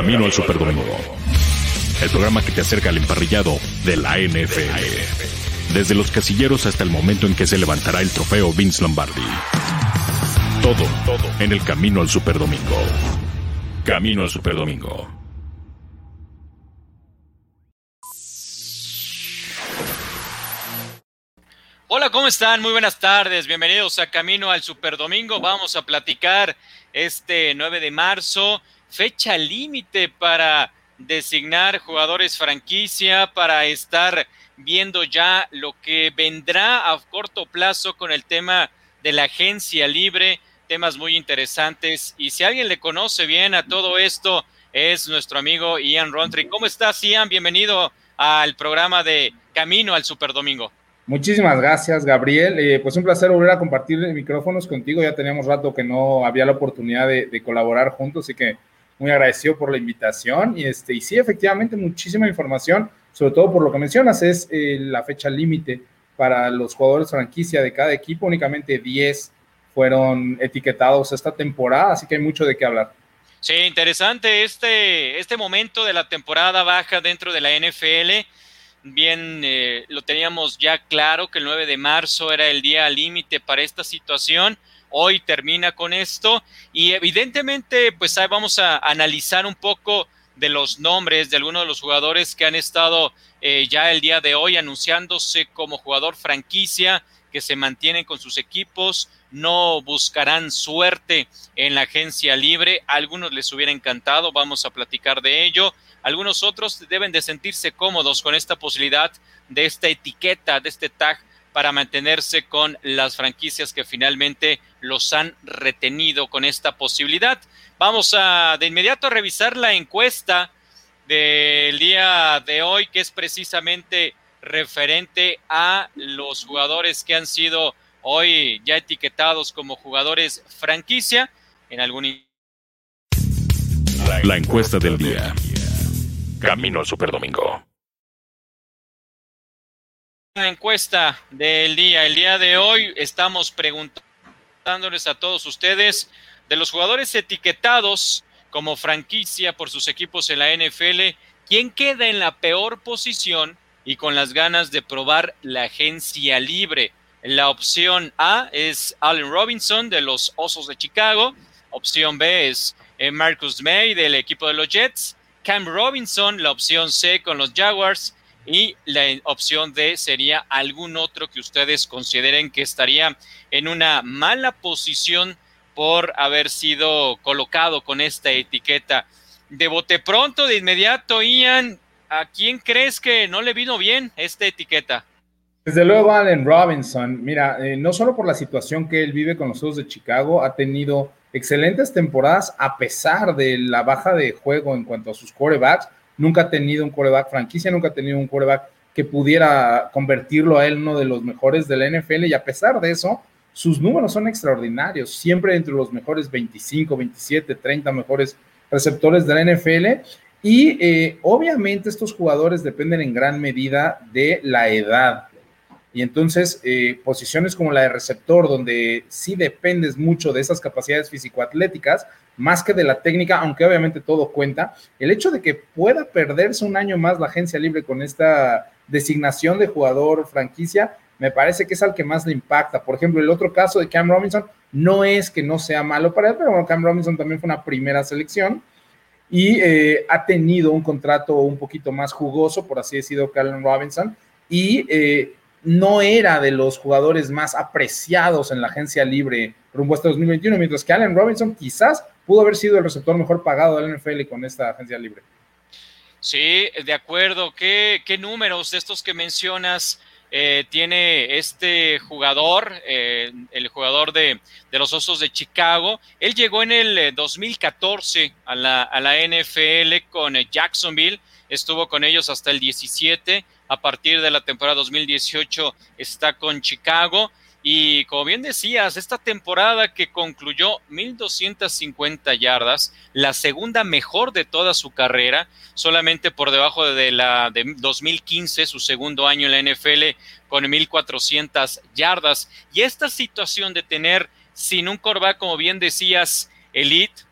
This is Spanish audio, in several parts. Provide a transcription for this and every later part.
Camino al Superdomingo. El programa que te acerca al emparrillado de la NFL. Desde los casilleros hasta el momento en que se levantará el trofeo Vince Lombardi. Todo, todo en el Camino al Superdomingo. Camino al Superdomingo. Hola, ¿cómo están? Muy buenas tardes. Bienvenidos a Camino al Superdomingo. Vamos a platicar este 9 de marzo, fecha límite para designar jugadores franquicia, para estar viendo ya lo que vendrá a corto plazo con el tema de la agencia libre, temas muy interesantes. Y si alguien le conoce bien a todo esto, es nuestro amigo Ian Rontry. ¿Cómo estás, Ian? Bienvenido al programa de Camino al Superdomingo. Muchísimas gracias, Gabriel. Eh, pues un placer volver a compartir micrófonos contigo. Ya teníamos rato que no había la oportunidad de, colaborar juntos, así que muy agradecido por la invitación. Y, este, y sí, efectivamente, muchísima información, sobre todo por lo que mencionas, es eh, la fecha límite para los jugadores franquicia de cada equipo. Únicamente 10 fueron etiquetados esta temporada, así que hay mucho de qué hablar. Sí, interesante este, este momento de la temporada baja dentro de la NFL bien eh, lo teníamos ya claro que el 9 de marzo era el día límite para esta situación. Hoy termina con esto y evidentemente pues vamos a analizar un poco de los nombres de algunos de los jugadores que han estado eh, ya el día de hoy anunciándose como jugador franquicia, que se mantienen con sus equipos, no buscarán suerte en la agencia libre. Algunos les hubiera encantado, vamos a platicar de ello. Algunos otros deben de sentirse cómodos con esta posibilidad de esta etiqueta, de este tag para mantenerse con las franquicias que finalmente los han retenido con esta posibilidad. Vamos a de inmediato a revisar la encuesta del día de hoy, que es precisamente referente a los jugadores que han sido hoy ya etiquetados como jugadores franquicia en algún... La encuesta del día. Camino al Superdomingo. La encuesta del día. El día de hoy estamos a todos ustedes de los jugadores etiquetados como franquicia por sus equipos en la NFL, ¿quién queda en la peor posición y con las ganas de probar la agencia libre? La opción A es Allen Robinson de los Osos de Chicago. Opción B es eh, Marcus May del equipo de los Jets. Cam Robinson, la opción C con los Jaguars. Y la opción D sería algún otro que ustedes consideren que estaría en una mala posición por haber sido colocado con esta etiqueta. De bote pronto, de inmediato, Ian, ¿a quién crees que no le vino bien esta etiqueta? Desde luego, Allen Robinson, mira, eh, no solo por la situación que él vive con los Ojos de Chicago, ha tenido excelentes temporadas a pesar de la baja de juego en cuanto a sus corebacks. Nunca ha tenido un coreback franquicia, nunca ha tenido un coreback que pudiera convertirlo a él uno de los mejores de la NFL y a pesar de eso, sus números son extraordinarios, siempre entre los mejores 25, 27, 30 mejores receptores de la NFL. Y eh, obviamente estos jugadores dependen en gran medida de la edad. Y entonces, eh, posiciones como la de receptor, donde sí dependes mucho de esas capacidades físico-atléticas, más que de la técnica, aunque obviamente todo cuenta, el hecho de que pueda perderse un año más la agencia libre con esta designación de jugador franquicia, me parece que es al que más le impacta. Por ejemplo, el otro caso de Cam Robinson no es que no sea malo para él, pero bueno, Cam Robinson también fue una primera selección y eh, ha tenido un contrato un poquito más jugoso, por así decirlo, Cam Robinson, y eh, no era de los jugadores más apreciados en la agencia libre rumbo hasta 2021, mientras que Allen Robinson quizás pudo haber sido el receptor mejor pagado del NFL con esta agencia libre. Sí, de acuerdo. ¿Qué, qué números de estos que mencionas eh, tiene este jugador, eh, el jugador de, de, los Osos de Chicago? Él llegó en el 2014 eh, a la, a la NFL con Jacksonville, estuvo con ellos hasta el 17 a partir de la temporada 2018 está con Chicago. Y como bien decías, esta temporada que concluyó 1.250 yardas, la segunda mejor de toda su carrera, solamente por debajo de la de 2015, su segundo año en la NFL, con 1.400 yardas. Y esta situación de tener sin un coreback, como bien decías, elite,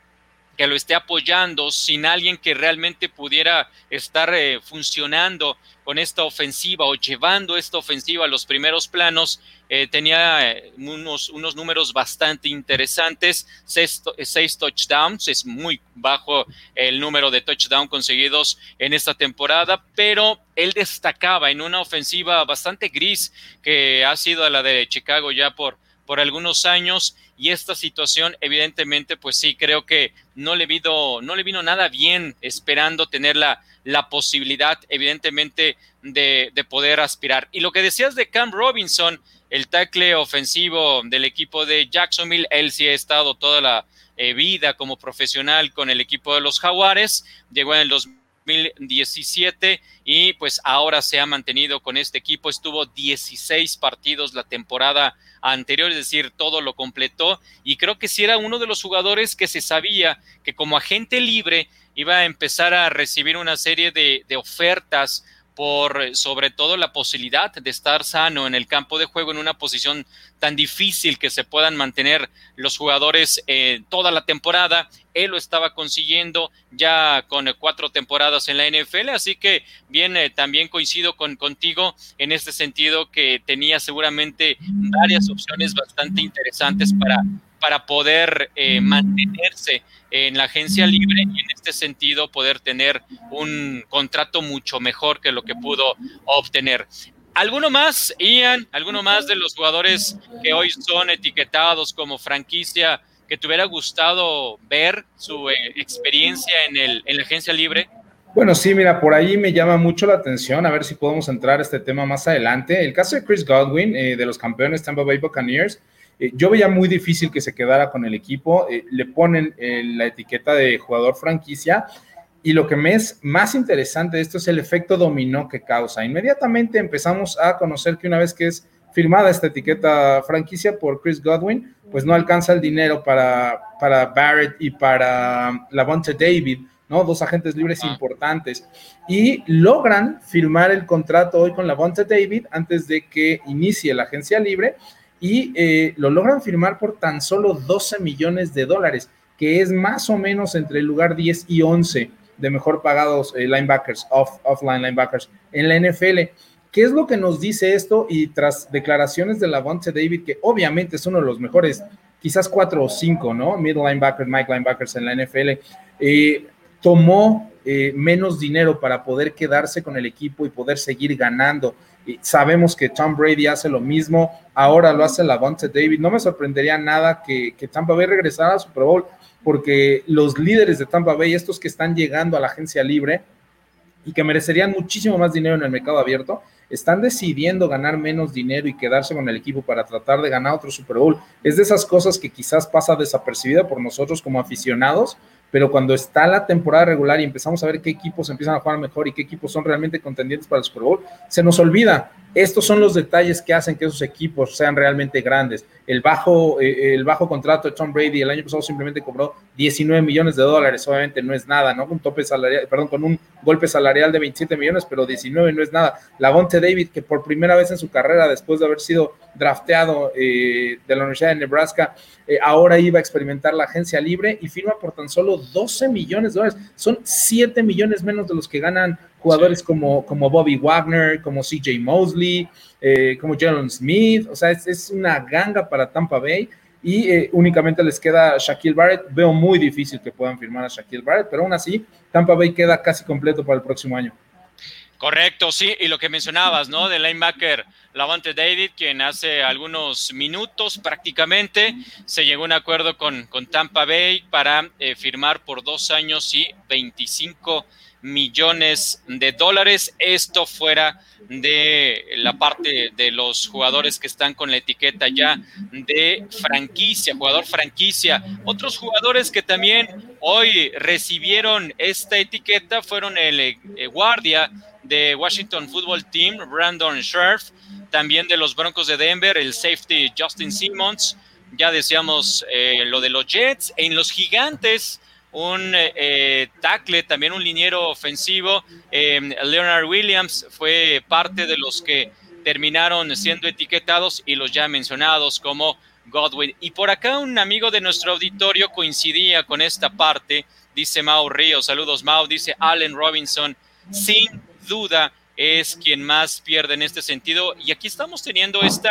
que lo esté apoyando, sin alguien que realmente pudiera estar eh, funcionando con esta ofensiva o llevando esta ofensiva a los primeros planos, eh, tenía eh, unos, unos números bastante interesantes, seis, seis, touchdowns, es muy bajo el número de touchdowns conseguidos en esta temporada, pero él destacaba en una ofensiva bastante gris que ha sido la de Chicago ya por, por algunos años y esta situación evidentemente pues sí creo que no le vino, no le vino nada bien esperando tener la, la posibilidad evidentemente de, de, poder aspirar. Y lo que decías de Cam Robinson, el tackle ofensivo del equipo de Jacksonville, él sí ha estado toda la eh, vida como profesional con el equipo de los Jaguares, llegó en el 2017 y pues ahora se ha mantenido con este equipo, estuvo 16 partidos la temporada anterior, es decir, todo lo completó. Y creo que sí era uno de los jugadores que se sabía que como agente libre iba a empezar a recibir una serie de ofertas por sobre todo la posibilidad de estar sano en el campo de juego en una posición tan difícil que se puedan mantener los jugadores eh, toda la temporada. Él lo estaba consiguiendo ya con cuatro temporadas en la NFL, así que bien, eh, también coincido con contigo en este sentido que tenía seguramente varias opciones bastante interesantes para para poder eh, mantenerse en la agencia libre y en este sentido poder tener un contrato mucho mejor que lo que pudo obtener. ¿Alguno más, Ian? ¿Alguno más de los jugadores que hoy son etiquetados como franquicia que te hubiera gustado ver su eh, experiencia en, el, en la agencia libre? Bueno, sí, mira, por ahí me llama mucho la atención, a ver si podemos entrar a este tema más adelante. El caso de Chris Godwin, eh, de los campeones Tampa Bay Buccaneers, eh, yo veía muy difícil que se quedara con el equipo, eh, le ponen eh, la etiqueta de jugador franquicia y lo que me es más interesante de esto es el efecto dominó que causa. Inmediatamente empezamos a conocer que una vez que es firmada esta etiqueta franquicia por Chris Godwin, pues no alcanza el dinero para, para Barrett y para Lavonte David, ¿no? Dos agentes libres ah. importantes. Y logran firmar el contrato hoy con Lavonte David antes de que inicie la agencia libre y eh, lo logran firmar por tan solo 12 millones de dólares, que es más o menos entre el lugar 10 y 11 de mejor pagados eh, linebackers, off, offline linebackers en la NFL. ¿Qué es lo que nos dice esto? Y tras declaraciones de Lavonte David, que obviamente es uno de los mejores, quizás cuatro o cinco, ¿no? Middle linebackers, Mike linebackers en la NFL, eh, tomó menos dinero para poder quedarse con el equipo y poder seguir ganando sabemos que Tom Brady hace lo mismo, ahora lo hace Lavonte David. No me sorprendería nada que, que Tampa Bay regresara a Super Bowl, porque los líderes de Tampa Bay, estos que están llegando a la agencia libre y que merecerían muchísimo más dinero en el mercado abierto, están decidiendo ganar menos dinero y quedarse con el equipo para tratar de ganar otro Super Bowl. Es de esas cosas que quizás pasa desapercibida por nosotros como aficionados, pero cuando está la temporada regular y empezamos a ver qué equipos empiezan a jugar mejor y qué equipos son realmente contendientes para el Super Bowl, se nos olvida. Estos son los detalles que hacen que esos equipos sean realmente grandes. El bajo, eh, el bajo contrato de Tom Brady el año pasado simplemente cobró 19 millones de dólares, obviamente no es nada, ¿no? Un tope salarial, perdón, con un golpe salarial de 27 millones, pero 19 no es nada. La Bonte David, que por primera vez en su carrera, después de haber sido drafteado eh, de la Universidad de Nebraska, eh, ahora iba a experimentar la agencia libre y firma por tan solo 12 millones de dólares. Son 7 millones menos de los que ganan jugadores como, como Bobby Wagner, como CJ Mosley, eh, como Jalen Smith. O sea, es, es, una ganga para Tampa Bay y únicamente les queda Shaquille Barrett. Veo muy difícil que puedan firmar a Shaquille Barrett, pero aún así Tampa Bay queda casi completo para el próximo año. Correcto, sí, y lo que mencionabas, ¿no? Del linebacker Lavante David, quien hace algunos minutos prácticamente se llegó a un acuerdo con, con Tampa Bay para eh, firmar por dos años y 25 millones de dólares. Esto fuera de la parte de los jugadores que están con la etiqueta ya de franquicia, jugador franquicia. Otros jugadores que también hoy recibieron esta etiqueta fueron el eh, guardia de Washington Football Team, Brandon Scherf, también de los Broncos de Denver, el safety Justin Simmons, ya decíamos eh, lo de los Jets, en los Gigantes, un eh, tackle, también un liniero ofensivo, em, Leonard Williams fue parte de los que terminaron siendo etiquetados y los ya mencionados como Godwin. Y por acá un amigo de nuestro auditorio coincidía con esta parte, dice Mau Río, saludos Mau, dice Allen Robinson, sin duda es quien más pierde en este sentido. Y aquí estamos teniendo esta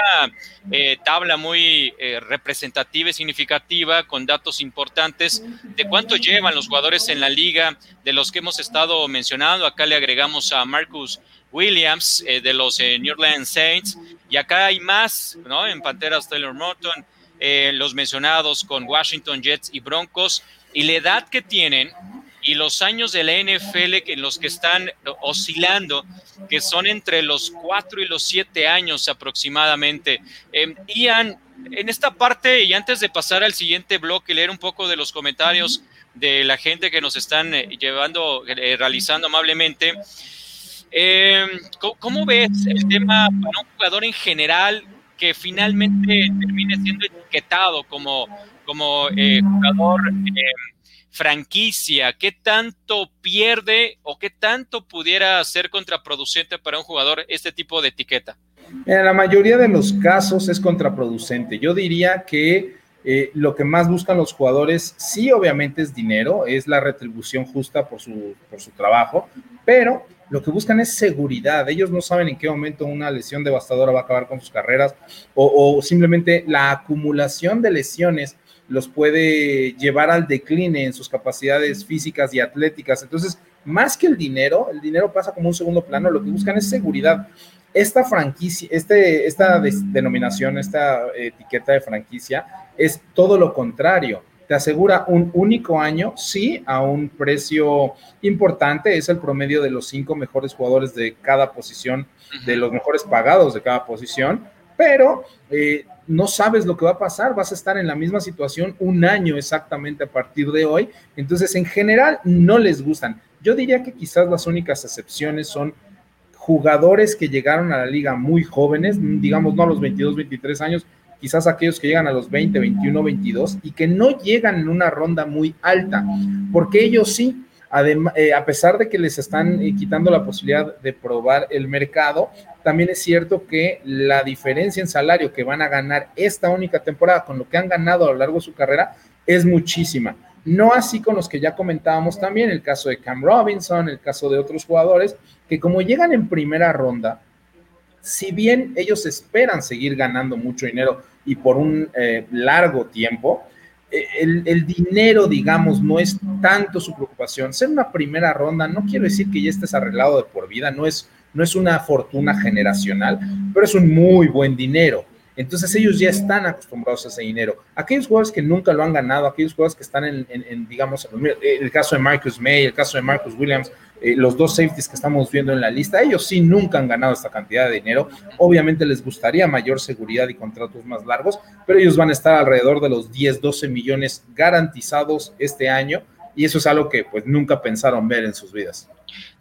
eh, tabla muy eh, representativa y significativa con datos importantes de cuánto llevan los jugadores en la liga, de los que hemos estado mencionando. Acá le agregamos a Marcus Williams eh, de los New Orleans Saints. Y acá hay más, ¿no? En Panteras Taylor Morton, los mencionados con Washington Jets y Broncos. Y la edad que tienen y los años de la NFL en los que están oscilando, que son entre los cuatro y los siete años aproximadamente. Eh, Ian, en esta parte, y antes de pasar al siguiente bloque leer un poco de los comentarios de la gente que nos están eh, llevando, eh, realizando amablemente, em, ¿cómo ves el tema para un jugador en general que finalmente termine siendo etiquetado como, como jugador? Franquicia? ¿Qué tanto pierde o qué tanto pudiera ser contraproducente para un jugador este tipo de etiqueta? En la mayoría de los casos es contraproducente. Yo diría que eh, lo que más buscan los jugadores, sí, obviamente es dinero, es la retribución justa por su, por su trabajo, pero lo que buscan es seguridad. Ellos no saben en qué momento una lesión devastadora va a acabar con sus carreras o, o simplemente la acumulación de lesiones los puede llevar al decline en sus capacidades físicas y atléticas. Entonces, más que el dinero, el dinero pasa como un segundo plano, lo que buscan es seguridad. Esta franquicia, este, esta denominación, esta etiqueta de franquicia es todo lo contrario. Te asegura un único año, sí, a un precio importante, es el promedio de los cinco mejores jugadores de cada posición, de los mejores pagados de cada posición, pero eh, no sabes lo que va a pasar, vas a estar en la misma situación un año exactamente a partir de hoy. Entonces, en general, no les gustan. Yo diría que quizás las únicas excepciones son jugadores que llegaron a la liga muy jóvenes, digamos no a los 22, 23 años, quizás aquellos que llegan a los 20, 21, 22 y que no llegan en una ronda muy alta, porque ellos sí eh, a pesar de que les están eh, quitando la posibilidad de probar el mercado, también es cierto que la diferencia en salario que van a ganar esta única temporada con lo que han ganado a lo largo de su carrera es muchísima. No así con los que ya comentábamos también, el caso de Cam Robinson, el caso de otros jugadores, que como llegan en primera ronda, si bien ellos esperan seguir ganando mucho dinero y por un eh, largo tiempo, el, dinero, digamos, no es tanto su preocupación. Ser una primera ronda no quiero decir que ya estés arreglado de por vida, no es, no es una fortuna generacional, pero es un muy buen dinero. Entonces ellos ya están acostumbrados a ese dinero. Aquellos jugadores que nunca lo han ganado, aquellos jugadores que están en, en digamos, el caso de Marcus May, el caso de Marcus Williams, eh, los dos safeties que estamos viendo en la lista, ellos sí nunca han ganado esta cantidad de dinero. Obviamente les gustaría mayor seguridad y contratos más largos, pero ellos van a estar alrededor de los 10, 12 millones garantizados este año y eso es algo que pues nunca pensaron ver en sus vidas.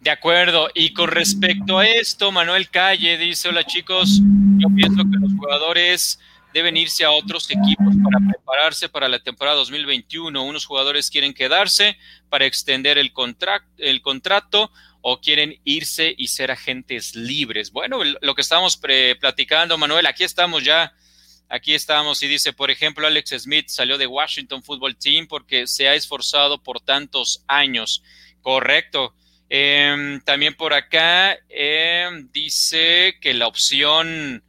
De acuerdo, y con respecto a esto, Manuel Calle dice, hola chicos, yo pienso que los jugadores deben irse a otros equipos para prepararse para la temporada 2021. Unos jugadores quieren quedarse para extender el, el contrato o quieren irse y ser agentes libres. Bueno, lo que estamos platicando, Manuel, aquí estamos ya. Aquí estamos y dice, por ejemplo, Alex Smith salió de Washington Football Team porque se ha esforzado por tantos años. Correcto. Em, también por acá em, dice que la opción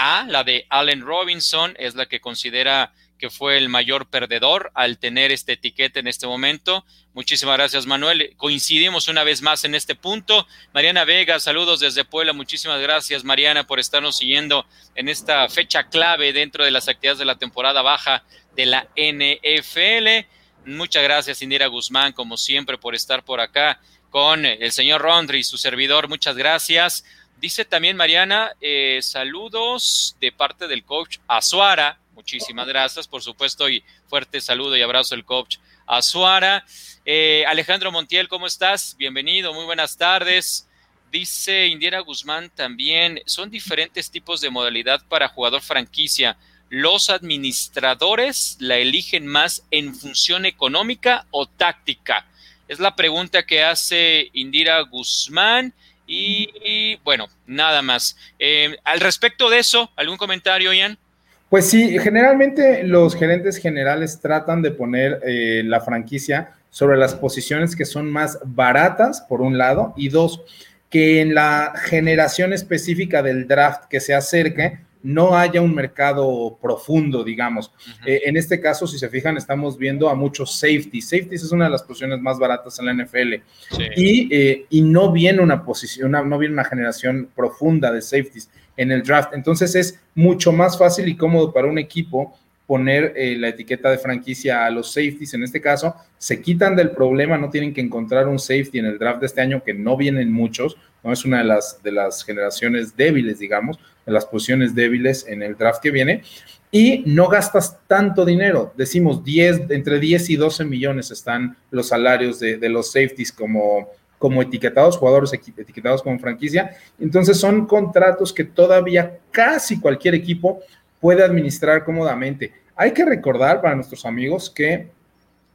a, la de Allen Robinson, es la que considera que fue el mayor perdedor al tener este etiquete en este momento. Muchísimas gracias, Manuel. Coincidimos una vez más en este punto. Mariana Vega, saludos desde Puebla. Muchísimas gracias, Mariana, por estarnos siguiendo en esta fecha clave dentro de las actividades de la temporada baja de la NFL. Muchas gracias, Indira Guzmán, como siempre, por estar por acá con el señor Rondri, su servidor. Muchas gracias. Dice también Mariana, eh, saludos de parte del coach Azuara. Muchísimas gracias, por supuesto, y fuerte saludo y abrazo del coach Azuara. Eh, Alejandro Montiel, ¿cómo estás? Bienvenido, muy buenas tardes. Dice Indiera Guzmán también, son diferentes tipos de modalidad para jugador franquicia. ¿Los administradores la eligen más en función económica o táctica? Es la pregunta que hace Indira Guzmán. Y, bueno, nada más. Eh, al respecto de eso, ¿algún comentario, Ian? Pues sí, generalmente los gerentes generales tratan de poner eh, la franquicia sobre las posiciones que son más baratas, por un lado, y dos, que en la generación específica del draft que se acerque, no haya un mercado profundo, digamos. Eh, en este caso, si se fijan, estamos viendo a muchos safeties. Safeties es una de las posiciones más baratas en la NFL. Y, eh, y, no viene una posición, no viene una generación profunda de safeties en el draft. Entonces es mucho más fácil y cómodo para un equipo poner eh, la etiqueta de franquicia a los safeties. En este caso, se quitan del problema, no tienen que encontrar un safety en el draft de este año, que no vienen muchos, no es una de las, de las generaciones débiles, digamos, de las posiciones débiles en el draft que viene. Y no gastas tanto dinero, decimos 10, entre 10 y 12 millones están los salarios de, de los safeties como, como etiquetados, jugadores etiquetados como franquicia. Entonces son contratos que todavía casi cualquier equipo puede administrar cómodamente. Hay que recordar para nuestros amigos que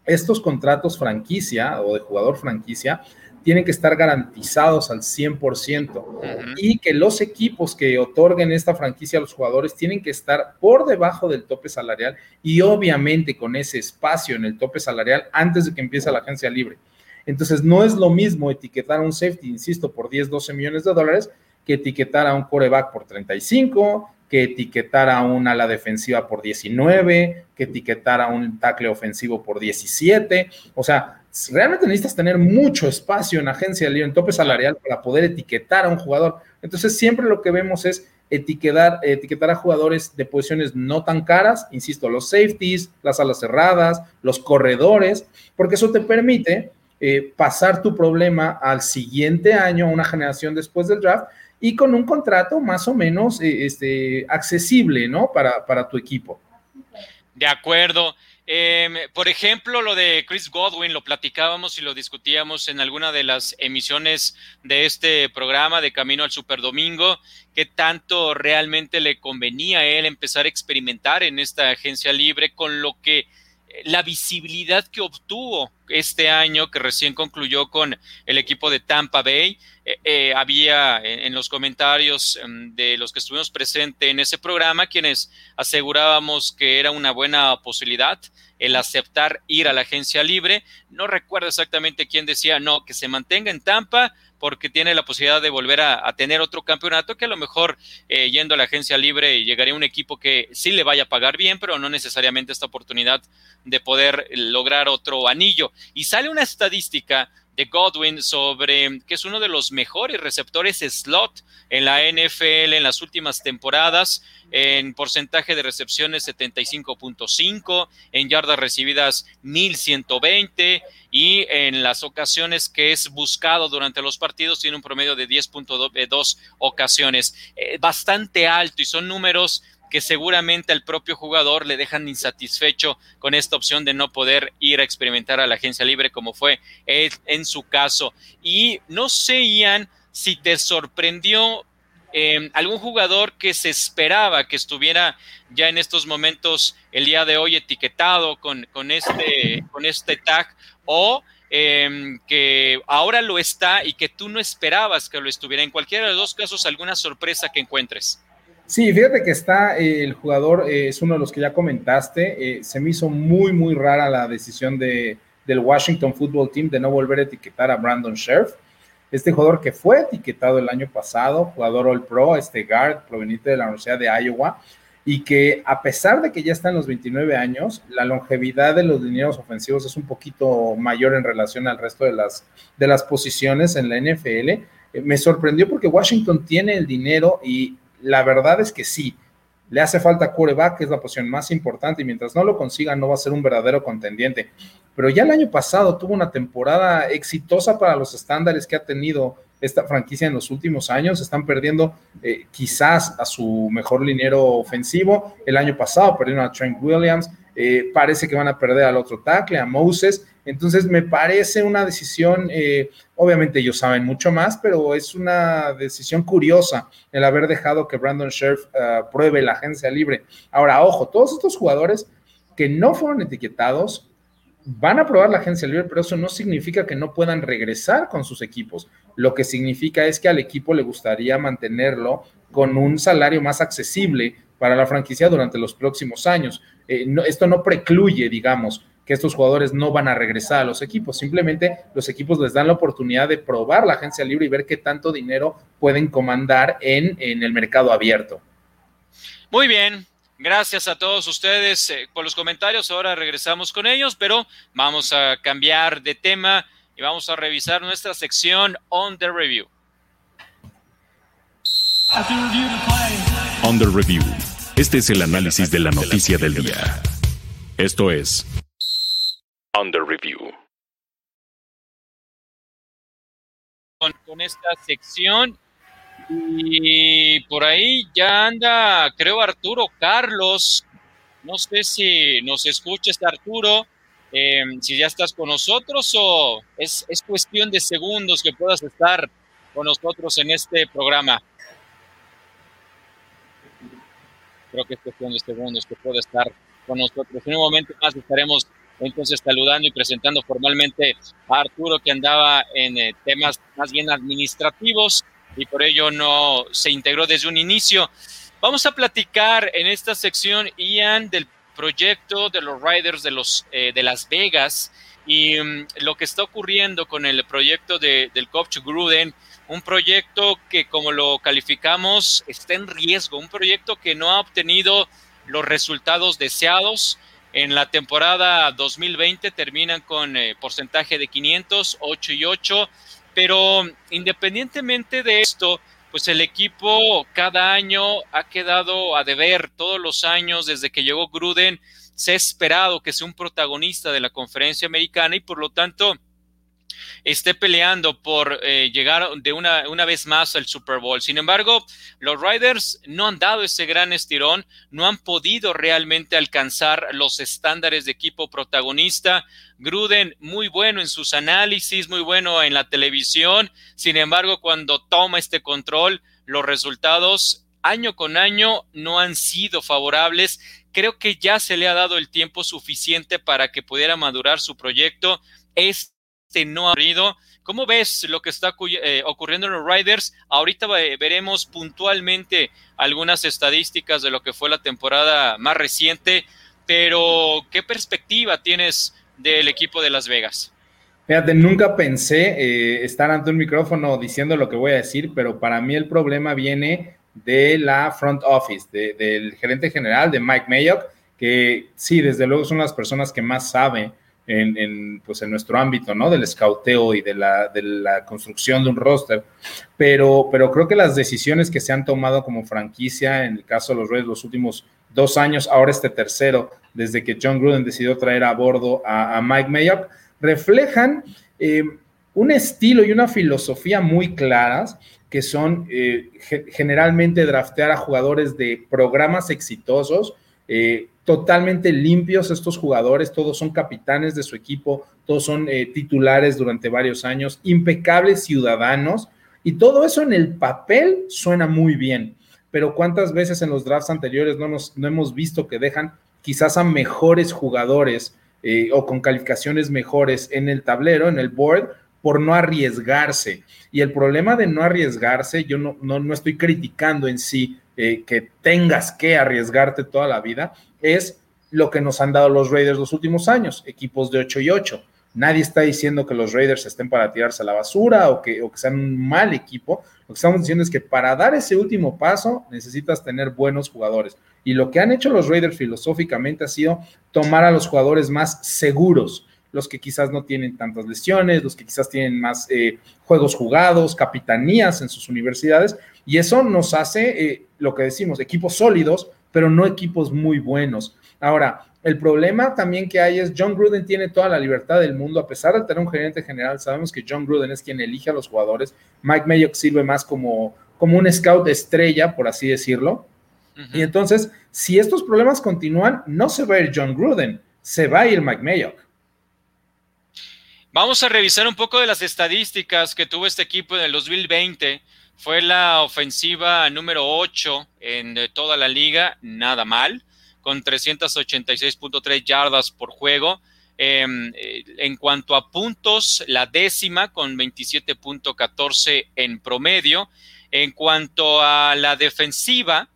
estos contratos franquicia o de jugador franquicia tienen que estar garantizados al 100% y que los equipos que otorguen esta franquicia a los jugadores tienen que estar por debajo del tope salarial y obviamente con ese espacio en el tope salarial antes de que empiece la agencia libre. Entonces no es lo mismo etiquetar a un safety, insisto, por 10, 12 millones de dólares que etiquetar a un coreback por 35, que etiquetar a un ala defensiva por 19, que etiquetar a un tackle ofensivo por 17. O sea, realmente necesitas tener mucho espacio en agencia libre, en tope salarial para poder etiquetar a un jugador. Entonces, siempre lo que vemos es etiquetar, etiquetar a jugadores de posiciones no tan caras, insisto, los safeties, las alas cerradas, los corredores, porque eso te permite eh, pasar tu problema al siguiente año, a una generación después del draft, y con un contrato más o menos eh, este, accesible, ¿no? Para, para tu equipo. De acuerdo. Em, por ejemplo, lo de Chris Godwin lo platicábamos y lo discutíamos en alguna de las emisiones de este programa de Camino al Super Domingo, qué tanto realmente le convenía a él empezar a experimentar en esta agencia libre con lo que la visibilidad que obtuvo este año, que recién concluyó con el equipo de Tampa Bay. Eh, eh, había en, los comentarios em, de los que estuvimos presentes en ese programa quienes asegurábamos que era una buena posibilidad el aceptar ir a la agencia libre. No recuerdo exactamente quién decía, no, que se mantenga en Tampa porque tiene la posibilidad de volver a, tener otro campeonato que a lo mejor eh, yendo a la agencia libre llegaría un equipo que sí le vaya a pagar bien, pero no necesariamente esta oportunidad de poder lograr otro anillo. Y sale una estadística de Godwin sobre que es uno de los mejores receptores slot en la NFL en las últimas temporadas, en porcentaje de recepciones 75.5, en yardas recibidas 1120 y en las ocasiones que es buscado durante los partidos tiene un promedio de 10.2 ocasiones, eh, bastante alto y son números que seguramente al propio jugador le dejan insatisfecho con esta opción de no poder ir a experimentar a la agencia libre como fue en su caso. Y no sé, Ian, si te sorprendió em, algún jugador que se esperaba que estuviera ya en estos momentos el día de hoy etiquetado con, con, este, con este tag o em, que ahora lo está y que tú no esperabas que lo estuviera. En cualquiera de los dos casos, alguna sorpresa que encuentres. Sí, fíjate que está eh, el jugador, eh, es uno de los que ya comentaste. Eh, se me hizo muy, muy rara la decisión de, del Washington Football Team de no volver a etiquetar a Brandon Scherf. Este jugador que fue etiquetado el año pasado, jugador All Pro, este guard proveniente de la Universidad de Iowa, y que a pesar de que ya está en los 29 años, la longevidad de los dineros ofensivos es un poquito mayor en relación al resto de las, de las posiciones en la NFL. me sorprendió porque Washington tiene el dinero y la verdad es que sí, le hace falta quarterback, que es la posición más importante, y mientras no lo consiga, no va a ser un verdadero contendiente. Pero ya el año pasado tuvo una temporada exitosa para los estándares que ha tenido esta franquicia en los últimos años. Están perdiendo eh, quizás a su mejor liniero ofensivo. El año pasado perdieron a Trent Williams. Eh, parece que van a perder al otro tackle, a Moses. Entonces me parece una decisión, eh, obviamente ellos saben mucho más, pero es una decisión curiosa el haber dejado que Brandon Scherf eh, pruebe la agencia libre. Ahora, ojo, todos estos jugadores que no fueron etiquetados van a probar la agencia libre, pero eso no significa que no puedan regresar con sus equipos. Lo que significa es que al equipo le gustaría mantenerlo con un salario más accesible para la franquicia durante los próximos años. Eh, esto no precluye, digamos, que estos jugadores no van a regresar a los equipos. Simplemente los equipos les dan la oportunidad de probar la agencia libre y ver qué tanto dinero pueden comandar en, en el mercado abierto. Muy bien, Gracias a todos ustedes eh, por los comentarios. Ahora regresamos con ellos, pero vamos a cambiar de tema y vamos a revisar nuestra sección On the Review. On the Review. Este es el análisis de la noticia del día. Esto es the Review. Con, esta sección y por ahí ya anda, creo, Arturo Carlos. No sé si nos escuchas, Arturo, em, si ya estás con nosotros o es, es cuestión de segundos que puedas estar con nosotros en este programa. Creo que es cuestión de segundos que pueda estar con nosotros. En un momento más estaremos entonces saludando y presentando formalmente a Arturo que andaba en eh, temas más bien administrativos y por ello no se integró desde un inicio. Vamos a platicar en esta sección, Ian, del proyecto de los Riders de, los, eh, de Las Vegas y mm, lo que está ocurriendo con el proyecto de, del coach Gruden, un proyecto que como lo calificamos está en riesgo, un proyecto que no ha obtenido los resultados deseados. En la temporada 2020 terminan con eh, porcentaje de 500, 8 y 8 pero independientemente de esto, pues el equipo cada año ha quedado a deber todos los años desde que llegó Gruden. Se ha esperado que sea un protagonista de la conferencia americana y por lo tanto esté peleando por eh, llegar de una, una, vez más al Super Bowl. Sin embargo, los Riders no han dado ese gran estirón, no han podido realmente alcanzar los estándares de equipo protagonista. Gruden muy bueno en sus análisis, muy bueno en la televisión. Sin embargo, cuando toma este control, los resultados año con año no han sido favorables. Creo que ya se le ha dado el tiempo suficiente para que pudiera madurar su proyecto. Es este no ha habido. ¿Cómo ves lo que está eh, ocurriendo en los Riders? Ahorita veremos puntualmente algunas estadísticas de lo que fue la temporada más reciente, pero ¿qué perspectiva tienes del equipo de Las Vegas? Fíjate, nunca pensé eh, estar ante un micrófono diciendo lo que voy a decir, pero para mí el problema viene de la front office, del gerente general, de Mike Mayock, que sí, desde luego son las personas que más saben en, pues en nuestro ámbito, ¿no? Del escauteo y de la, de la construcción de un roster. Pero, pero creo que las decisiones que se han tomado como franquicia, en el caso de los Reyes, los últimos dos años, ahora este tercero, desde que John Gruden decidió traer a bordo a, Mike Mayock, reflejan eh, un estilo y una filosofía muy claras que son eh, generalmente draftear a jugadores de programas exitosos, eh, totalmente limpios estos jugadores, todos son capitanes de su equipo, todos son eh, titulares durante varios años, impecables ciudadanos, y todo eso en el papel suena muy bien, pero ¿cuántas veces en los drafts anteriores no, nos, no hemos visto que dejan quizás a mejores jugadores eh, o con calificaciones mejores en el tablero, en el board, por no arriesgarse? Y el problema de no arriesgarse, yo no, no, no estoy criticando en sí eh, que tengas que arriesgarte toda la vida, es lo que nos han dado los Raiders los últimos años, equipos de 8 y 8. Nadie está diciendo que los Raiders estén para tirarse a la basura o que, o que sean un mal equipo. Lo que estamos diciendo es que para dar ese último paso necesitas tener buenos jugadores. Y lo que han hecho los Raiders filosóficamente ha sido tomar a los jugadores más seguros, los que quizás no tienen tantas lesiones, los que quizás tienen más eh, juegos jugados, capitanías en sus universidades, y eso nos hace eh, lo que decimos, equipos sólidos, pero no equipos muy buenos. Ahora, el problema también que hay es John Gruden tiene toda la libertad del mundo, a pesar de tener un gerente general, sabemos que John Gruden es quien elige a los jugadores, Mike Mayock sirve más como, como un scout estrella, por así decirlo. Y entonces, si estos problemas continúan, no se va a ir John Gruden, se va a ir Mike Mayock. Vamos a revisar un poco de las estadísticas que tuvo este equipo en el 2020. Fue la ofensiva número 8 en toda la liga, nada mal, con 386.3 yardas por juego. Em, eh, en cuanto a puntos, la décima con 27.14 en promedio. En cuanto a la defensiva,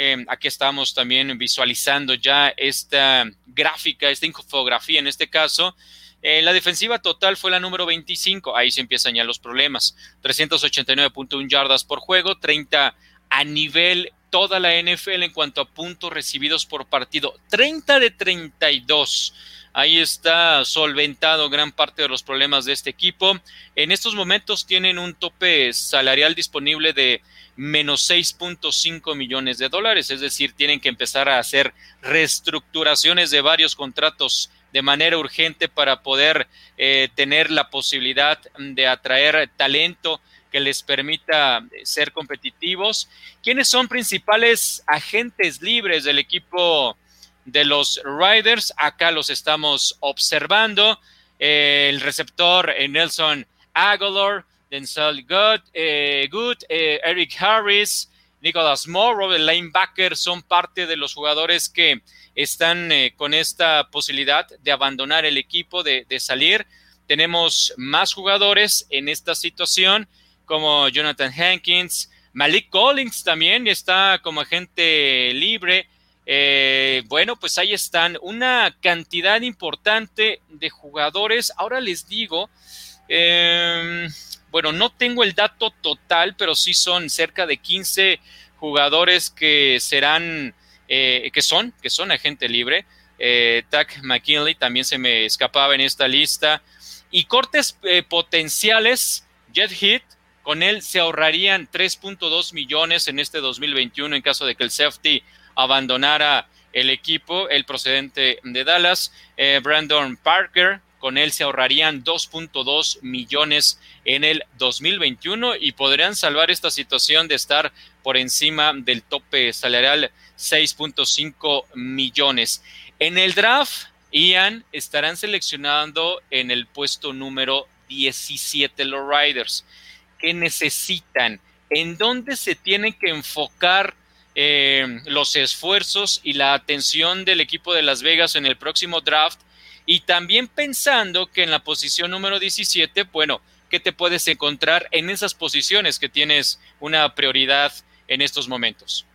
Em, aquí estamos también visualizando ya esta gráfica, esta infografía en este caso. Eh, la defensiva total fue la número 25, ahí se empiezan ya los problemas. 389.1 yardas por juego, 30 a nivel toda la NFL en cuanto a puntos recibidos por partido, 30 de 32. Ahí está solventado gran parte de los problemas de este equipo. En estos momentos tienen un tope salarial disponible de menos 6.5 millones de dólares, es decir, tienen que empezar a hacer reestructuraciones de varios contratos de manera urgente para poder eh, tener la posibilidad de atraer talento que les permita ser competitivos. ¿Quiénes son principales agentes libres del equipo de los Riders? Acá los estamos observando. Eh, el receptor eh, Nelson Aguilar, Denzel Good, eh, Good eh, Eric Harris, Nicholas Morrow, el linebacker, son parte de los jugadores que están eh, con esta posibilidad de abandonar el equipo, de, salir. Tenemos más jugadores en esta situación, como Jonathan Hankins, Malik Collins también está como agente libre. bueno, pues ahí están una cantidad importante de jugadores. Ahora les digo, eh, bueno, no tengo el dato total, pero sí son cerca de 15 jugadores que serán, eh, que son, que son agente libre. Eh, Tack McKinley también se me escapaba en esta lista. Y cortes eh, potenciales, Jet Hit, con él se ahorrarían 3.2 millones en este 2021 en caso de que el safety abandonara el equipo, el procedente de Dallas. Eh, Brandon Parker, con él se ahorrarían 2.2 millones en el 2021 y podrían salvar esta situación de estar por encima del tope salarial 6.5 millones. En el draft, Ian estarán seleccionando en el puesto número 17 los Riders. ¿Qué necesitan? ¿En dónde se tienen que enfocar eh, los esfuerzos y la atención del equipo de Las Vegas en el próximo draft? Y también pensando que en la posición número 17, bueno, ¿qué te puedes encontrar en esas posiciones que tienes una prioridad en estos momentos?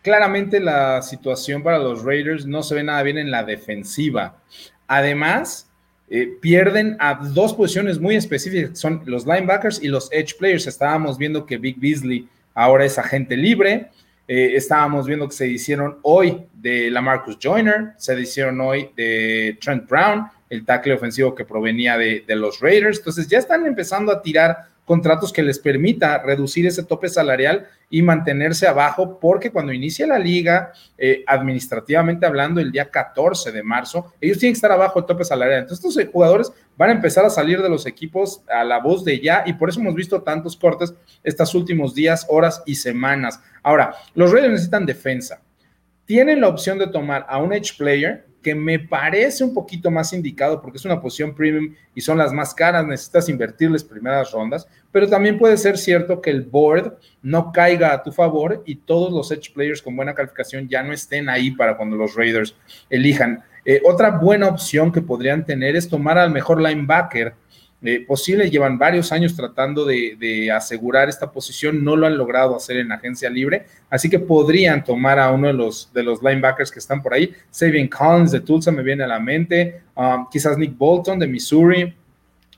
Claramente la situación para los Raiders no se ve nada bien en la defensiva. Además, eh, pierden a dos posiciones muy específicas, son los linebackers y los edge players. Estábamos viendo que Big Beasley ahora es agente libre. Eh, estábamos viendo que se hicieron hoy de la Marcus Joyner, se hicieron hoy de Trent Brown, el tackle ofensivo que provenía de, de, los Raiders. Entonces ya están empezando a tirar contratos que les permita reducir ese tope salarial y mantenerse abajo, porque cuando inicia la liga, eh, administrativamente hablando, el día 14 de marzo, ellos tienen que estar abajo del tope salarial. Entonces, estos jugadores van a empezar a salir de los equipos a la voz de ya, y por eso hemos visto tantos cortes estos últimos días, horas y semanas. Ahora, los Raiders necesitan defensa. Tienen la opción de tomar a un edge player que me parece un poquito más indicado porque es una posición premium y son las más caras, necesitas invertirles primeras rondas, pero también puede ser cierto que el board no caiga a tu favor y todos los edge players con buena calificación ya no estén ahí para cuando los Raiders elijan. Eh, otra buena opción que podrían tener es tomar al mejor linebacker eh, posible, llevan varios años tratando de, asegurar esta posición, no lo han logrado hacer en agencia libre, así que podrían tomar a uno de los, de los linebackers que están por ahí, Sabian Collins de Tulsa me viene a la mente, um, quizás Nick Bolton de Missouri,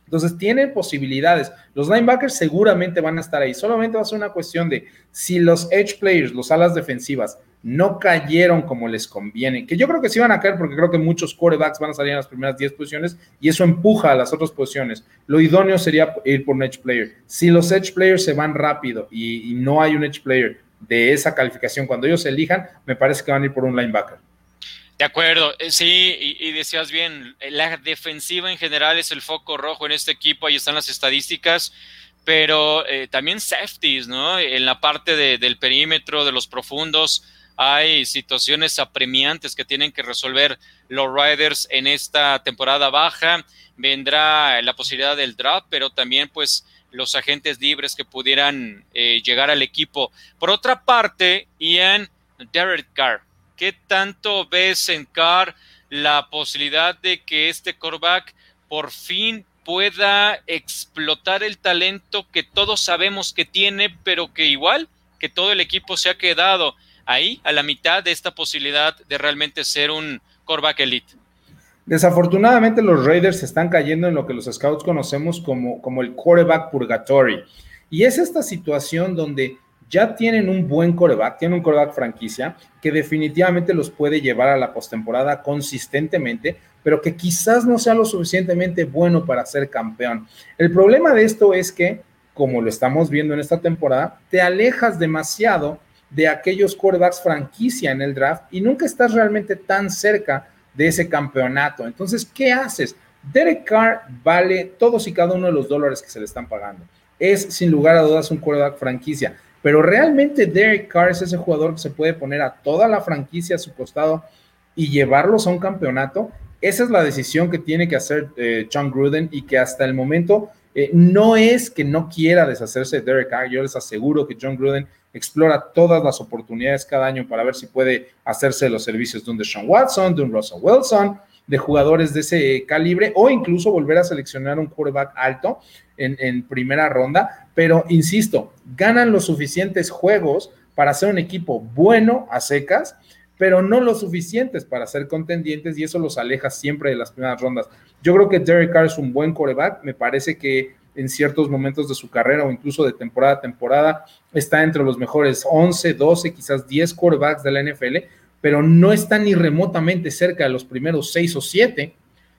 entonces tienen posibilidades. Los linebackers seguramente van a estar ahí. Solamente va a ser una cuestión de si los edge players, los alas defensivas, no cayeron como les conviene, que yo creo que sí van a caer porque creo que muchos quarterbacks van a salir en las primeras 10 posiciones y eso empuja a las otras posiciones. Lo idóneo sería ir por un edge player. Si los edge players se van rápido y, no hay un edge player de esa calificación cuando ellos elijan, me parece que van a ir por un linebacker. De acuerdo, sí, y, decías bien, la defensiva en general es el foco rojo en este equipo, ahí están las estadísticas, pero eh, también safeties, ¿no? En la parte de, del perímetro, de los profundos, hay situaciones apremiantes que tienen que resolver los Riders en esta temporada baja. Vendrá la posibilidad del draft, pero también pues los agentes libres que pudieran eh, llegar al equipo. Por otra parte, Ian Derek Carr, ¿qué tanto ves en Carr la posibilidad de que este coreback por fin pueda explotar el talento que todos sabemos que tiene, pero que igual que todo el equipo se ha quedado ahí, a la mitad de esta posibilidad de realmente ser un quarterback elite. Desafortunadamente los Raiders están cayendo en lo que los scouts conocemos como, como el quarterback purgatory. Y es esta situación donde ya tienen un buen coreback, tienen un coreback franquicia que definitivamente los puede llevar a la postemporada consistentemente, pero que quizás no sea lo suficientemente bueno para ser campeón. El problema de esto es que, como lo estamos viendo en esta temporada, te alejas demasiado de aquellos quarterbacks franquicia en el draft y nunca estás realmente tan cerca de ese campeonato. Entonces, ¿qué haces? Derek Carr vale todos y cada uno de los dólares que se le están pagando. Es sin lugar a dudas un quarterback franquicia, pero realmente Derek Carr es ese jugador que se puede poner a toda la franquicia a su costado y llevarlos a un campeonato. Esa es la decisión que tiene que hacer eh, John Gruden y que hasta el momento eh, no es que no quiera deshacerse de Derek Carr. Yo les aseguro que John Gruden explora todas las oportunidades cada año para ver si puede hacerse los servicios de un Deshaun Watson, de un Russell Wilson, de jugadores de ese calibre o incluso volver a seleccionar un quarterback alto en, en primera ronda. Pero insisto, ganan los suficientes juegos para ser un equipo bueno a secas, pero no lo suficientes para ser contendientes y eso los aleja siempre de las primeras rondas. Yo creo que Derek Carr es un buen quarterback, me parece que en ciertos momentos de su carrera o incluso de temporada a temporada está entre los mejores 11, 12, quizás 10 quarterbacks de la NFL, pero no está ni remotamente cerca de los primeros 6 o 7.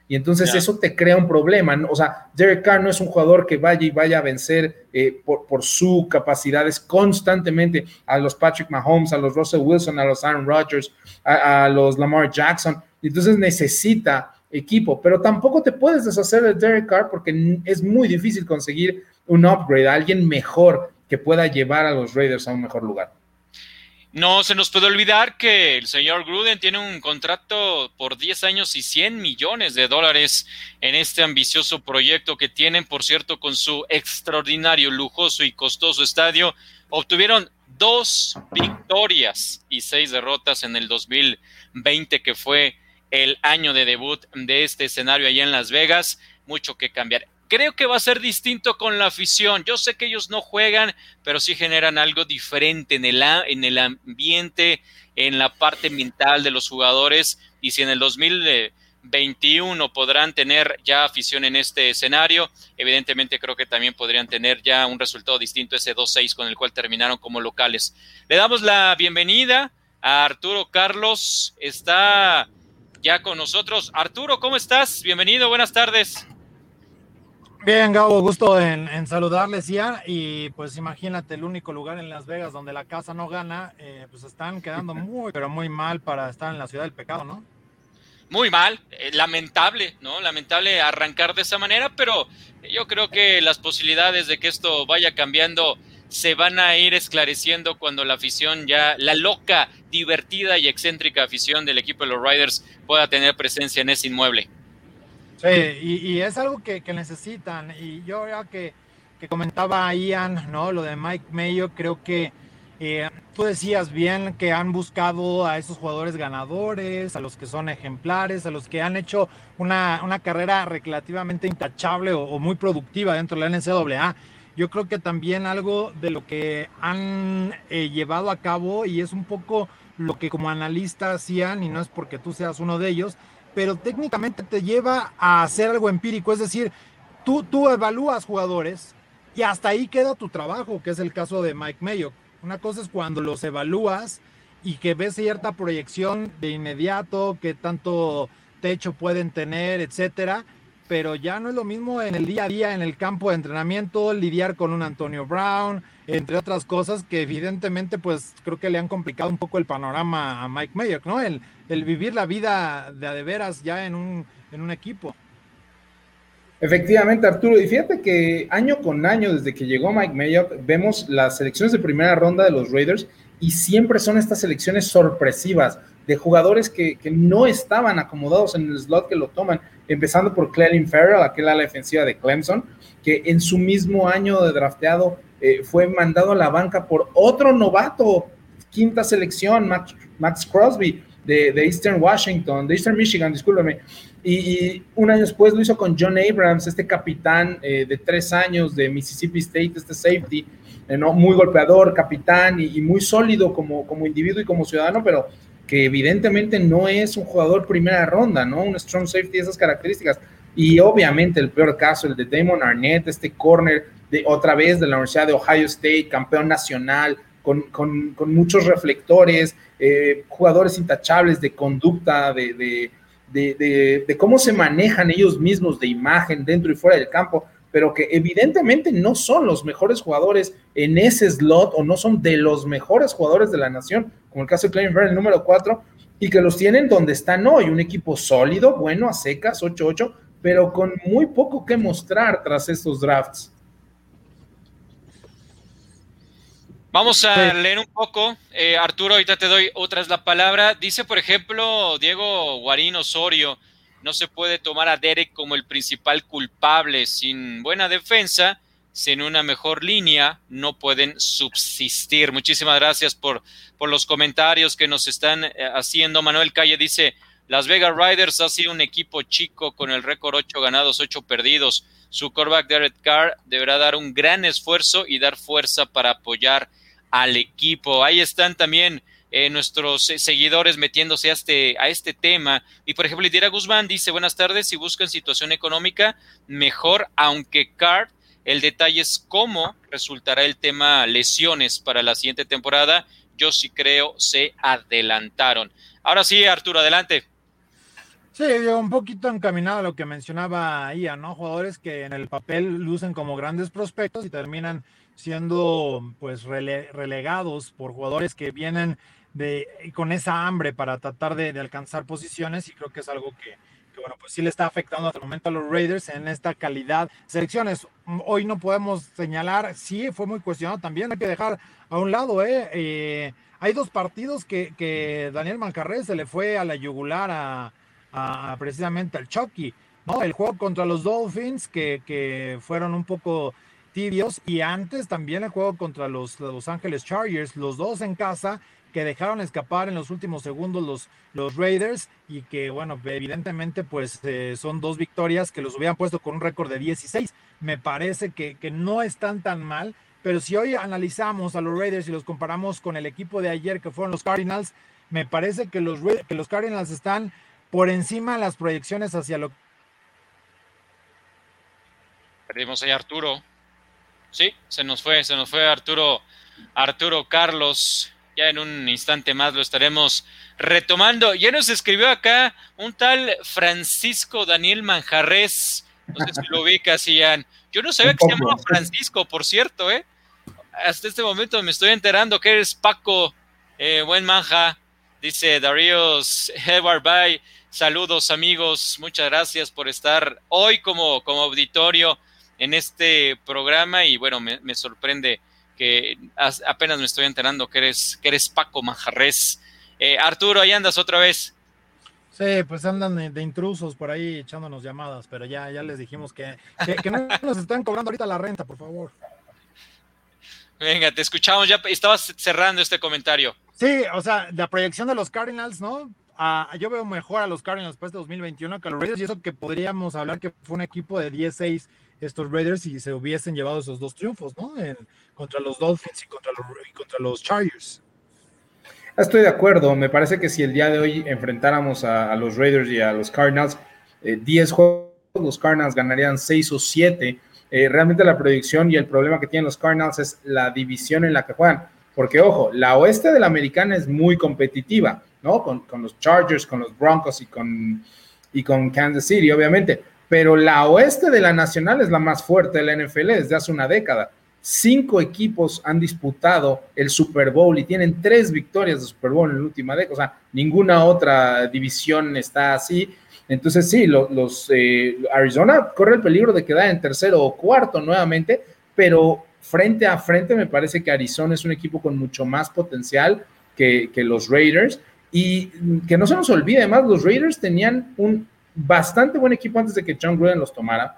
Y entonces eso te crea un problema. O sea, Derek Carr no es un jugador que vaya y vaya a vencer eh, por, por sus capacidades constantemente a los Patrick Mahomes, a los Russell Wilson, a los Aaron Rodgers, a, a los Lamar Jackson. Entonces necesita equipo, pero tampoco te puedes deshacer de Derek Carr porque es muy difícil conseguir un upgrade, alguien mejor que pueda llevar a los Raiders a un mejor lugar. No se nos puede olvidar que el señor Gruden tiene un contrato por 10 años y 100 millones de dólares en este ambicioso proyecto que tienen, por cierto, con su extraordinario, lujoso y costoso estadio. Obtuvieron dos victorias y seis derrotas en el 2020, que fue el año de debut de este escenario allá en Las Vegas. Mucho que cambiar. Creo que va a ser distinto con la afición. Yo sé que ellos no juegan, pero sí generan algo diferente en el, en el ambiente, en la parte mental de los jugadores. Y si en el 2021 podrán tener ya afición en este escenario, evidentemente creo que también podrían tener ya un resultado distinto ese 2-6 con el cual terminaron como locales. Le damos la bienvenida a Arturo Carlos. Está ya con nosotros. Arturo, ¿cómo estás? Bienvenido, buenas tardes. Bien, Gabo, gusto en, saludarles ya. Y pues imagínate, el único lugar en Las Vegas donde la casa no gana, eh, pues están quedando muy, pero muy mal para estar en la ciudad del pecado, ¿no? Muy mal, eh, lamentable, ¿no? Lamentable arrancar de esa manera, pero yo creo que las posibilidades de que esto vaya cambiando se van a ir esclareciendo cuando la afición ya, la loca, divertida y excéntrica afición del equipo de los Riders pueda tener presencia en ese inmueble. Sí, y, es algo que, necesitan. Y yo ya que, que, comentaba Ian, ¿no? Lo de Mike Mayo, creo que eh, tú decías bien que han buscado a esos jugadores ganadores, a los que son ejemplares, a los que han hecho una, una carrera relativamente intachable o, o muy productiva dentro de la NCAA yo creo que también algo de lo que han eh, llevado a cabo y es un poco lo que como analista hacían, y no es porque tú seas uno de ellos, pero técnicamente te lleva a hacer algo empírico, es decir, tú, tú evalúas jugadores y hasta ahí queda tu trabajo, que es el caso de Mike Mayo. Una cosa es cuando los evalúas y que ves cierta proyección de inmediato, que tanto techo pueden tener, etcétera, pero ya no es lo mismo en el día a día, en el campo de entrenamiento, lidiar con un Antonio Brown, entre otras cosas que evidentemente pues creo que le han complicado un poco el panorama a Mike Mayer, ¿no? El, el vivir la vida de de veras ya en un, en un equipo. Efectivamente, Arturo, y fíjate que año con año, desde que llegó Mike Mayock, vemos las selecciones de primera ronda de los Raiders y siempre son estas selecciones sorpresivas de jugadores que, que no estaban acomodados en el slot que lo toman empezando por Clelin Farrell, aquel ala defensiva de Clemson, que en su mismo año de drafteado eh, fue mandado a la banca por otro novato, quinta selección, Max, Crosby, de, Eastern Washington, de Eastern Michigan, discúlpeme. Y, un año después lo hizo con John Abrams, este capitán eh, de tres años de Mississippi State, este safety, eh, ¿no? muy golpeador, capitán y, muy sólido como, como individuo y como ciudadano, pero que evidentemente no es un jugador primera ronda, ¿no? Un strong safety de esas características. Y obviamente el peor caso, el de Damon Arnett, este corner de otra vez de la Universidad de Ohio State, campeón nacional, con, con, muchos reflectores, eh, jugadores intachables de conducta, de, de, de, de, cómo se manejan ellos mismos de imagen dentro y fuera del campo, pero que evidentemente no son los mejores jugadores en ese slot o no son de los mejores jugadores de la nación, como el caso de Clayton el número 4, y que los tienen donde están hoy, un equipo sólido, bueno, a secas, 8-8, pero con muy poco que mostrar tras estos drafts. Vamos a leer un poco. Eh, Arturo, ahorita te doy otra vez la palabra. Dice, por ejemplo, Diego Guarín Osorio, no se puede tomar a Derek como el principal culpable. Sin buena defensa, sin una mejor línea, no pueden subsistir. Muchísimas gracias por, por los comentarios que nos están eh, haciendo. Manuel Calle dice, Las Vegas Riders ha sido un equipo chico con el récord 8 ganados, 8 perdidos. Su quarterback Derek Carr deberá dar un gran esfuerzo y dar fuerza para apoyar al equipo. Ahí están también eh, nuestros eh, seguidores metiéndose a este, a este tema. Y por ejemplo, Lidia Guzmán dice, buenas tardes, si buscan situación económica, mejor, aunque Card, el detalle es cómo resultará el tema lesiones para la siguiente temporada. Yo sí creo se adelantaron. Ahora sí, Arturo, adelante. Sí, un poquito encaminado a lo que mencionaba Ian, ¿no? Jugadores que en el papel lucen como grandes prospectos y terminan siendo pues relegados por jugadores que vienen de, con esa hambre para tratar de, alcanzar posiciones y creo que es algo que, bueno, pues sí le está afectando hasta el momento a los Raiders en esta calidad. Selecciones, hoy no podemos señalar, sí, fue muy cuestionado también, hay que dejar a un lado, ¿eh? eh hay dos partidos que, que Daniel Mancarrez se le fue a la yugular a, a precisamente al Chucky, ¿no? El juego contra los Dolphins, que, que fueron un poco tibios. Y antes también el juego contra los Los Ángeles Chargers, los dos en casa, que dejaron escapar en los últimos segundos los, los Raiders y que, bueno, evidentemente, pues eh, son dos victorias que los hubieran puesto con un récord de 16. Me parece que, que no están tan mal, pero si hoy analizamos a los Raiders y los comparamos con el equipo de ayer que fueron los Cardinals, me parece que los, que los Cardinals están por encima de las proyecciones hacia lo Perdimos ahí Arturo. Sí, se nos fue, se nos fue Arturo, Arturo Carlos. Ya en un instante más lo estaremos retomando. Ya nos escribió acá un tal Francisco Daniel Manjarres. No sé si lo ubicas, Ian. Yo no sabía que se llamaba Francisco, por cierto, ¿eh? Hasta este momento me estoy enterando que eres Paco, eh, buen manja. Dice Daríos Edward Bay. Saludos, amigos. Muchas gracias por estar hoy como, como auditorio en este programa y bueno, me, sorprende que apenas me estoy enterando que eres, que eres Paco Manjarres. Eh, Arturo, ahí andas otra vez. Sí, pues andan de, intrusos por ahí echándonos llamadas, pero ya, ya les dijimos que, que, no nos están cobrando ahorita la renta, por favor. Venga, te escuchamos, ya estabas cerrando este comentario. Sí, o sea, la proyección de los Cardinals, ¿no? Ah, yo veo mejor a los Cardinals para este 2021 que a los Raiders y eso que podríamos hablar que fue un equipo de 10-6 estos Raiders y se hubiesen llevado esos dos triunfos, ¿no? contra los Dolphins y contra los, Chargers. Estoy de acuerdo, me parece que si el día de hoy enfrentáramos a, los Raiders y a los Cardinals, 10 eh, juegos, los Cardinals ganarían 6 o 7. Eh, realmente la predicción y el problema que tienen los Cardinals es la división en la que juegan. Porque, ojo, la oeste de la americana es muy competitiva, ¿no? Con, con los Chargers, con los Broncos y con, y con Kansas City, obviamente pero la oeste de la nacional es la más fuerte de la NFL desde hace una década. Cinco equipos han disputado el Super Bowl y tienen tres victorias de Super Bowl en la última década. O sea, ninguna otra división está así. Entonces, sí, los, eh, Arizona corre el peligro de quedar en tercero o cuarto nuevamente, pero frente a frente me parece que Arizona es un equipo con mucho más potencial que, que los Raiders. Y que no se nos olvide, además, los Raiders tenían un bastante buen equipo antes de que John Gruden los tomara.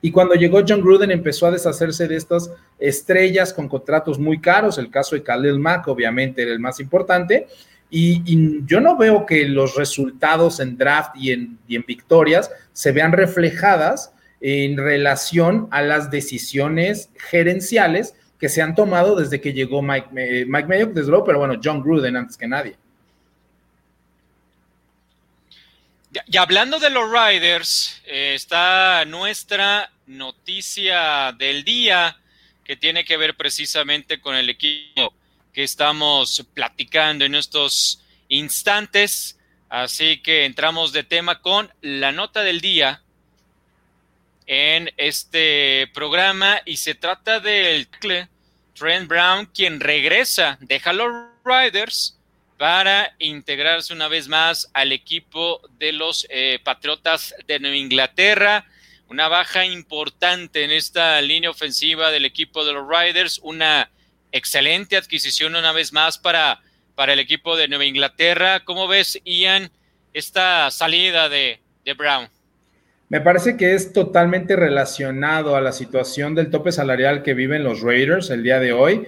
Y cuando llegó John Gruden empezó a deshacerse de estas estrellas con contratos muy caros. El caso de Khalil Mack obviamente era el más importante. Y, yo no veo que los resultados en draft y en, victorias se vean reflejadas en relación a las decisiones gerenciales que se han tomado desde que llegó Mike, eh, Mike Mayock, desde luego, pero bueno, John Gruden antes que nadie. Y hablando de los Riders, eh, está nuestra noticia del día que tiene que ver precisamente con el equipo que estamos platicando en estos instantes. Así que entramos de tema con la nota del día en este programa y se trata del Trent Brown, quien regresa, deja los Riders para integrarse una vez más al equipo de los eh, Patriotas de Nueva Inglaterra. Una baja importante en esta línea ofensiva del equipo de los Riders, una excelente adquisición una vez más para, para el equipo de Nueva Inglaterra. ¿Cómo ves, Ian, esta salida de, de Brown? Me parece que es totalmente relacionado a la situación del tope salarial que viven los Raiders el día de hoy.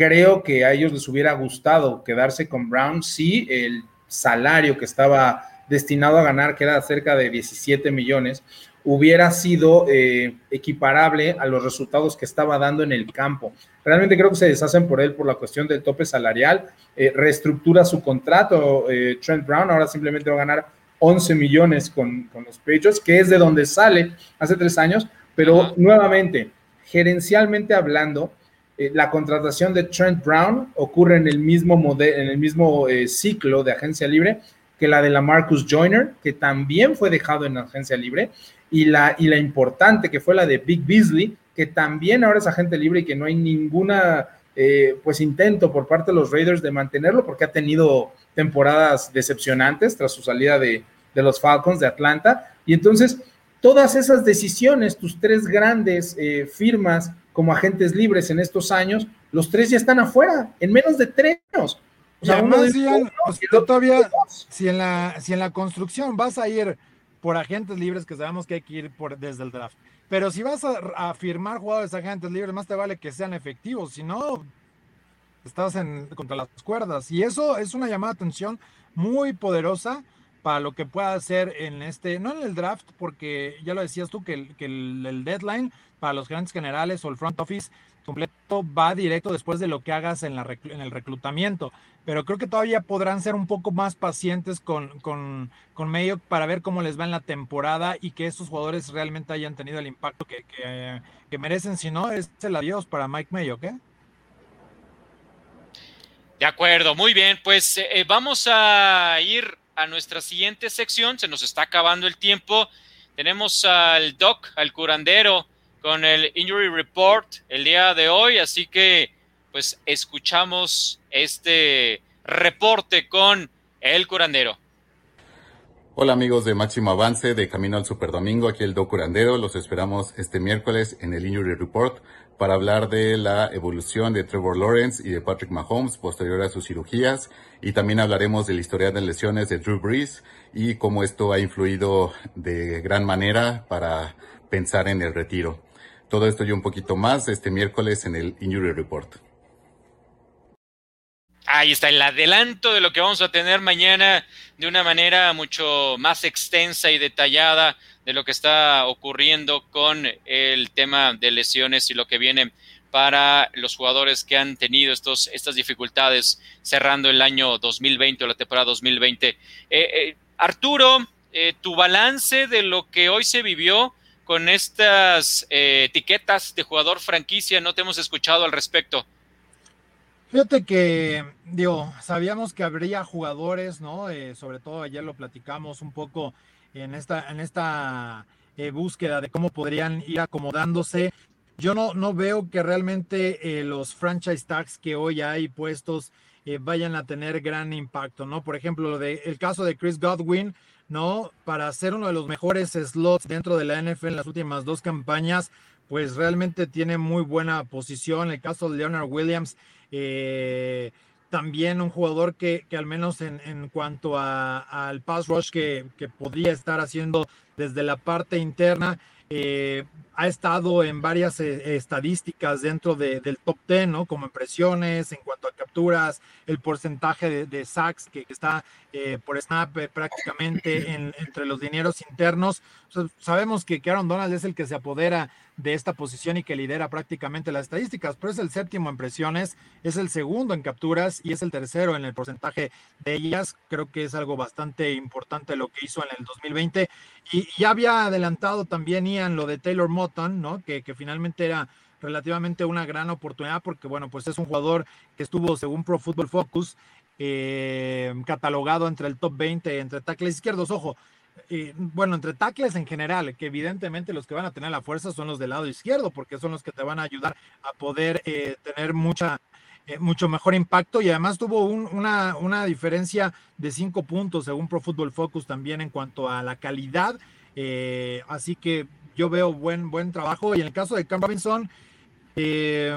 Creo que a ellos les hubiera gustado quedarse con Brown si el salario que estaba destinado a ganar, que era cerca de 17 millones, hubiera sido eh, equiparable a los resultados que estaba dando en el campo. Realmente creo que se deshacen por él por la cuestión del tope salarial, eh, reestructura su contrato, eh, Trent Brown. Ahora simplemente va a ganar 11 millones con, los Patriots, que es de donde sale hace tres años, pero nuevamente, gerencialmente hablando, eh, la contratación de Trent Brown ocurre en el mismo, en el mismo eh, ciclo de agencia libre que la de la Marcus Joyner, que también fue dejado en agencia libre, y la, y la importante que fue la de Big Beasley, que también ahora es agente libre y que no hay ninguna eh, pues intento por parte de los Raiders de mantenerlo porque ha tenido temporadas decepcionantes tras su salida de, los Falcons de Atlanta. Y entonces, todas esas decisiones, tus tres grandes eh, firmas como agentes libres en estos años, los tres ya están afuera, en menos de tres años. O sea, uno todavía, si en, la, si en la construcción vas a ir por agentes libres, que sabemos que hay que ir por, desde el draft, pero si vas a, firmar jugadores agentes libres, más te vale que sean efectivos, si no, estás en, contra las cuerdas. Y eso es una llamada de atención muy poderosa para lo que pueda hacer en este, no en el draft, porque ya lo decías tú, que el, que el deadline para los grandes generales o el front office completo va directo después de lo que hagas en, la, en el reclutamiento. Pero creo que todavía podrán ser un poco más pacientes con, con, con Mayo para ver cómo les va en la temporada y que estos jugadores realmente hayan tenido el impacto que, que, merecen. Si no, es el adiós para Mike Mayo, ¿qué? De acuerdo, muy bien. Pues eh, eh, vamos a ir a nuestra siguiente sección. Se nos está acabando el tiempo. Tenemos al Doc, al curandero con el Injury Report el día de hoy, así que pues escuchamos este reporte con el curandero. Hola amigos de Máximo Avance de Camino al Super Domingo, aquí el Do Curandero, los esperamos este miércoles en el Injury Report para hablar de la evolución de Trevor Lawrence y de Patrick Mahomes posterior a sus cirugías y también hablaremos de la historia de lesiones de Drew Brees y cómo esto ha influido de gran manera para pensar en el retiro. Todo esto y un poquito más este miércoles en el Injury Report. Ahí está el adelanto de lo que vamos a tener mañana de una manera mucho más extensa y detallada de lo que está ocurriendo con el tema de lesiones y lo que viene para los jugadores que han tenido estos, estas dificultades cerrando el año 2020 o la temporada 2020. Eh, eh, Arturo, eh, tu balance de lo que hoy se vivió con estas eh, etiquetas de jugador franquicia? No te hemos escuchado al respecto. Fíjate que, digo, sabíamos que habría jugadores, ¿no? Eh, sobre todo ayer lo platicamos un poco en esta, en esta búsqueda de cómo podrían ir acomodándose. Yo no, no veo que realmente los franchise tags que hoy hay puestos vayan a tener gran impacto, ¿no? Por ejemplo, de, el caso de Chris Godwin, ¿no? Para ser uno de los mejores slots dentro de la NFL en las últimas dos campañas, pues realmente tiene muy buena posición. El caso de Leonard Williams, eh, también un jugador que, al menos en, cuanto al pass rush que, podría estar haciendo desde la parte interna, eh, ha estado en varias eh, estadísticas dentro del top 10, ¿no? Como impresiones, en cuanto a capturas, el porcentaje de, sacks que, está eh, por snap eh, prácticamente entre los dineros internos. sabemos que, Aaron Donald es el que se apodera de esta posición y que lidera prácticamente las estadísticas, pero es el séptimo en presiones, es el segundo en capturas y es el tercero en el porcentaje de ellas. Creo que es algo bastante importante lo que hizo en el 2020. Y ya había adelantado también Ian lo de Taylor ¿no? Que, que finalmente era relativamente una gran oportunidad porque, bueno, pues es un jugador que estuvo, según Pro Football Focus, eh, catalogado entre el top 20, entre tackles izquierdos. Ojo, eh, bueno, entre tackles en general, que evidentemente los que van a tener la fuerza son los del lado izquierdo, porque son los que te van a ayudar a poder eh, tener mucha, mucho mejor impacto y además tuvo una, una, diferencia de cinco puntos según Pro Football Focus también en cuanto a la calidad. así que yo veo buen, buen trabajo y en el caso de Cam Robinson, eh,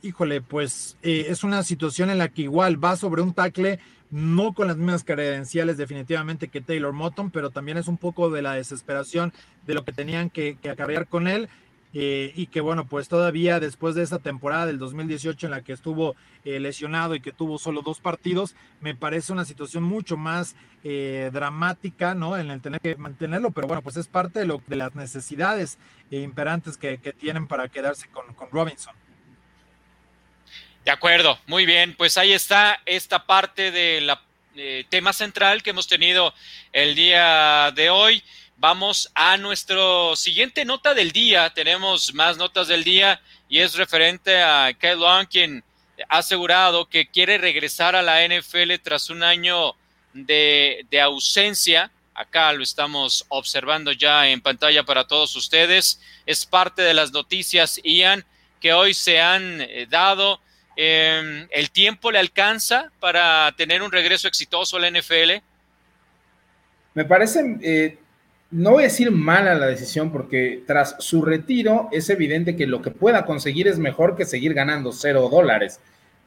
híjole, pues eh, es una situación en la que igual va sobre un tackle, no con las mismas credenciales definitivamente que Taylor Moton, pero también es un poco de la desesperación de lo que tenían que, que acarrear con él. Eh, y que bueno, pues todavía después de esa temporada del 2018 en la que estuvo eh, lesionado y que tuvo solo dos partidos, me parece una situación mucho más eh, dramática, ¿no? En el tener que mantenerlo, pero bueno, pues es parte de, lo, de las necesidades imperantes que, tienen para quedarse con, Robinson. De acuerdo, muy bien, pues ahí está esta parte del tema central que hemos tenido el día de hoy. Vamos a nuestro siguiente nota del día. Tenemos más notas del día y es referente a Kyle Long, quien ha asegurado que quiere regresar a la NFL tras un año de, ausencia. Acá lo estamos observando ya en pantalla para todos ustedes. Es parte de las noticias, Ian, que hoy se han eh, dado. Em, ¿El tiempo le alcanza para tener un regreso exitoso a la NFL? Me parece eh, no voy a decir mala la decisión porque tras su retiro es evidente que lo que pueda conseguir es mejor que seguir ganando cero dólares.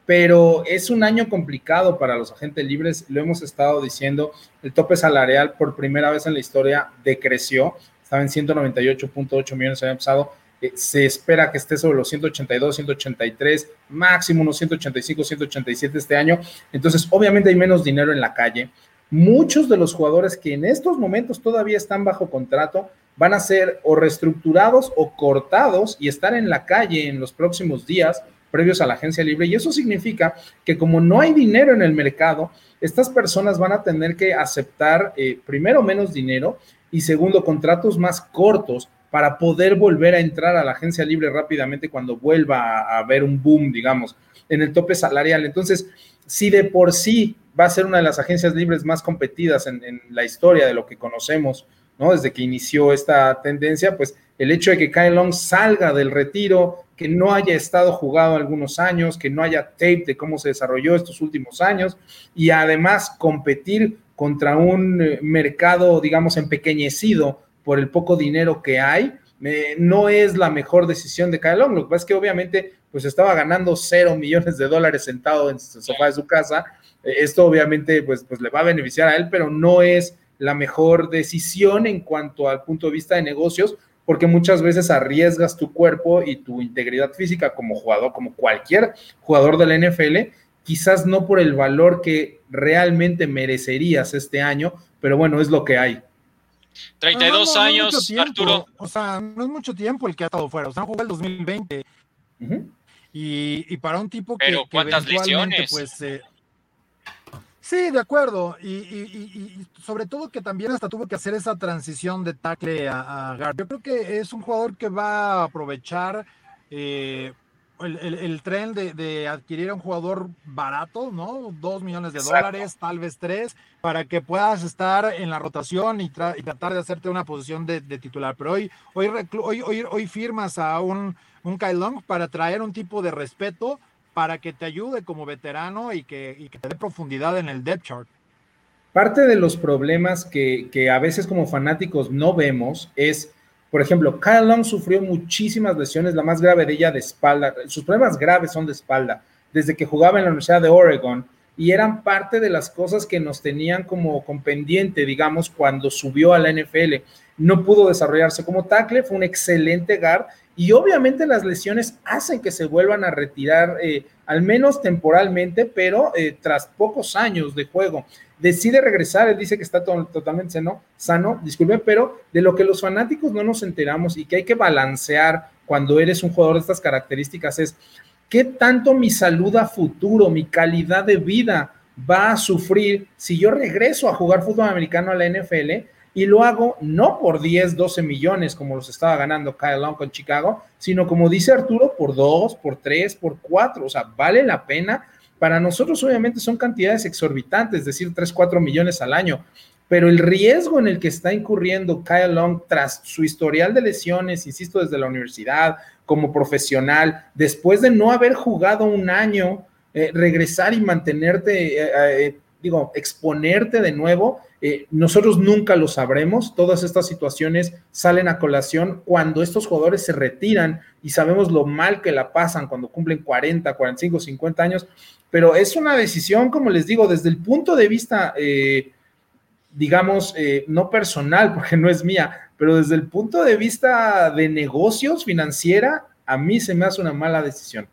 Pero es un año complicado para los agentes libres, lo hemos estado diciendo, el tope salarial por primera vez en la historia decreció, estaba en 198.8 millones el año pasado, eh, se espera que esté sobre los 182, 183, máximo unos 185, 187 este año. Entonces, obviamente hay menos dinero en la calle muchos de los jugadores que en estos momentos todavía están bajo contrato van a ser o reestructurados o cortados y estar en la calle en los próximos días previos a la agencia libre. Y eso significa que como no hay dinero en el mercado, estas personas van a tener que aceptar eh, primero menos dinero y segundo contratos más cortos para poder volver a entrar a la agencia libre rápidamente cuando vuelva a haber un boom, digamos, en el tope salarial. Entonces, si de por sí va a ser una de las agencias libres más competidas en, la historia de lo que conocemos, ¿no? Desde que inició esta tendencia, pues el hecho de que Kyle Long salga del retiro, que no haya estado jugado algunos años, que no haya tape de cómo se desarrolló estos últimos años y además competir contra un eh, mercado, digamos, empequeñecido por el poco dinero que hay, no es la mejor decisión de Kyle Long. Lo que pasa es que obviamente pues estaba ganando cero millones de dólares sentado en el sofá de su casa. Eh, esto obviamente pues, pues le va a beneficiar a él, pero no es la mejor decisión en cuanto al punto de vista de negocios, porque muchas veces arriesgas tu cuerpo y tu integridad física como jugador, como cualquier jugador de la NFL, quizás no por el valor que realmente merecerías este año, pero bueno, es lo que hay. 32 años, Arturo. O sea, no es mucho tiempo el que ha estado fuera. O sea, jugó el 2020. Y, para un tipo que. Pero ¿cuántas lesiones? Pues, eh, sí, de acuerdo. Y, sobre todo que también hasta tuvo que hacer esa transición de tackle a, a Yo creo que es un jugador que va a aprovechar. Eh, el, tren de, adquirir a un jugador barato, ¿no? Dos millones de dólares, tal vez tres, para que puedas estar en la rotación y, tratar de hacerte una posición de, titular. Pero hoy, hoy, hoy, hoy, firmas a un, un Kyle Long para traer un tipo de respeto para que te ayude como veterano y que, y que te dé profundidad en el depth chart. Parte de los problemas que, que a veces como fanáticos no vemos es por ejemplo, Kyle Long sufrió muchísimas lesiones, la más grave de ella de espalda. Sus problemas graves son de espalda, desde que jugaba en la Universidad de Oregon, y eran parte de las cosas que nos tenían como con pendiente, digamos, cuando subió a la NFL. No pudo desarrollarse como tackle, fue un excelente guard y obviamente las lesiones hacen que se vuelvan a retirar, eh, al menos temporalmente, pero eh, tras pocos años de juego. Decide regresar, él dice que está totalmente sano, sano, pero de lo que los fanáticos no nos enteramos y que hay que balancear cuando eres un jugador de estas características es qué tanto mi salud a futuro, mi calidad de vida va a sufrir si yo regreso a jugar fútbol americano a la NFL y lo hago no por 10, 12 millones como los estaba ganando Kyle Long con Chicago, sino como dice Arturo, por 2, por 3, por 4. O sea, vale la pena. Para nosotros obviamente son cantidades exorbitantes, es decir, 3, 4 millones al año. Pero el riesgo en el que está incurriendo Kyle Long tras su historial de lesiones, insisto, desde la universidad, como profesional, después de no haber jugado un año, eh, regresar y mantenerte, eh, eh, digo, exponerte de nuevo, eh, nosotros nunca lo sabremos. Todas estas situaciones salen a colación cuando estos jugadores se retiran y sabemos lo mal que la pasan cuando cumplen 40, 45, 50 años. Pero es una decisión, como les digo, desde el punto de vista, eh, digamos, eh, no personal, porque no es mía, pero desde el punto de vista de negocios, financiera, a mí se me hace una mala decisión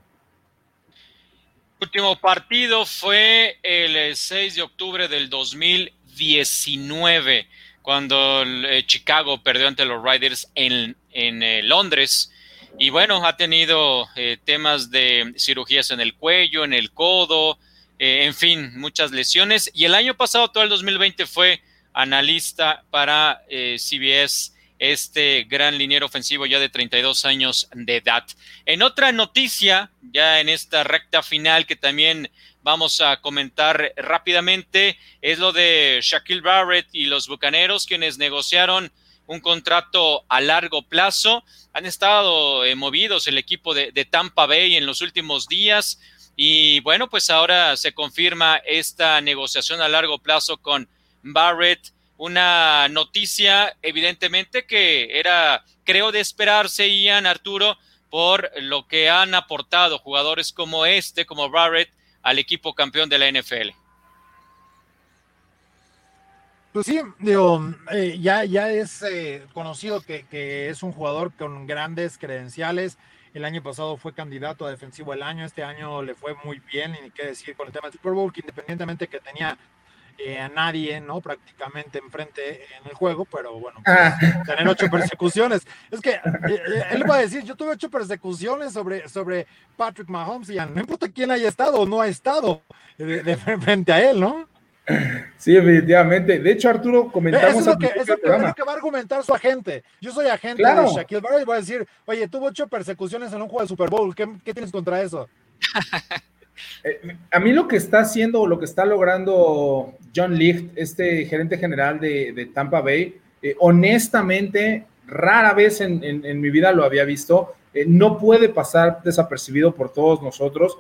último partido fue el 6 de octubre del 2000 19, cuando eh, Chicago perdió ante los Riders en, eh, Londres. Y bueno, ha tenido eh, temas de cirugías en el cuello, en el codo, en fin, muchas lesiones. Y el año pasado, todo el 2020, fue analista para CBS, este gran liniero ofensivo ya de 32 años de edad. En otra noticia, ya en esta recta final que también vamos a comentar rápidamente es lo de Shaquille Barrett y los Bucaneros, quienes negociaron un contrato a largo plazo. Han estado eh, movidos el equipo de, Tampa Bay en los últimos días y bueno, pues ahora se confirma esta negociación a largo plazo con Barrett. Una noticia evidentemente que era, creo, de esperarse, Ian Arturo, por lo que han aportado jugadores como este, como Barrett, al equipo campeón de la NFL. Pues sí, digo, eh, ya, ya es eh, conocido que, es un jugador con grandes credenciales. El año pasado fue candidato a defensivo del año, este año le fue muy bien, y ni qué decir con el tema del Super Bowl, que independientemente que tenía eh, a nadie, ¿no? Prácticamente enfrente en el juego, pero bueno, pues, ah. tener ocho persecuciones. Es que él va a decir, yo tuve ocho persecuciones sobre, sobre Patrick Mahomes y no importa quién haya estado o no ha estado de frente a él, ¿no? Sí, definitivamente. De hecho, Arturo, comentamos. Eso es lo que, eso que, va a argumentar su agente. Yo soy agente de Shaquille Barrett y voy a decir, oye, tuvo ocho persecuciones en un juego de Super Bowl. ¿Qué, qué tienes contra eso? Eh, a mí lo que está haciendo, lo que está logrando John Licht, este gerente general de, Tampa Bay, eh, honestamente, rara vez en, mi vida lo había visto. Eh, no puede pasar desapercibido por todos nosotros.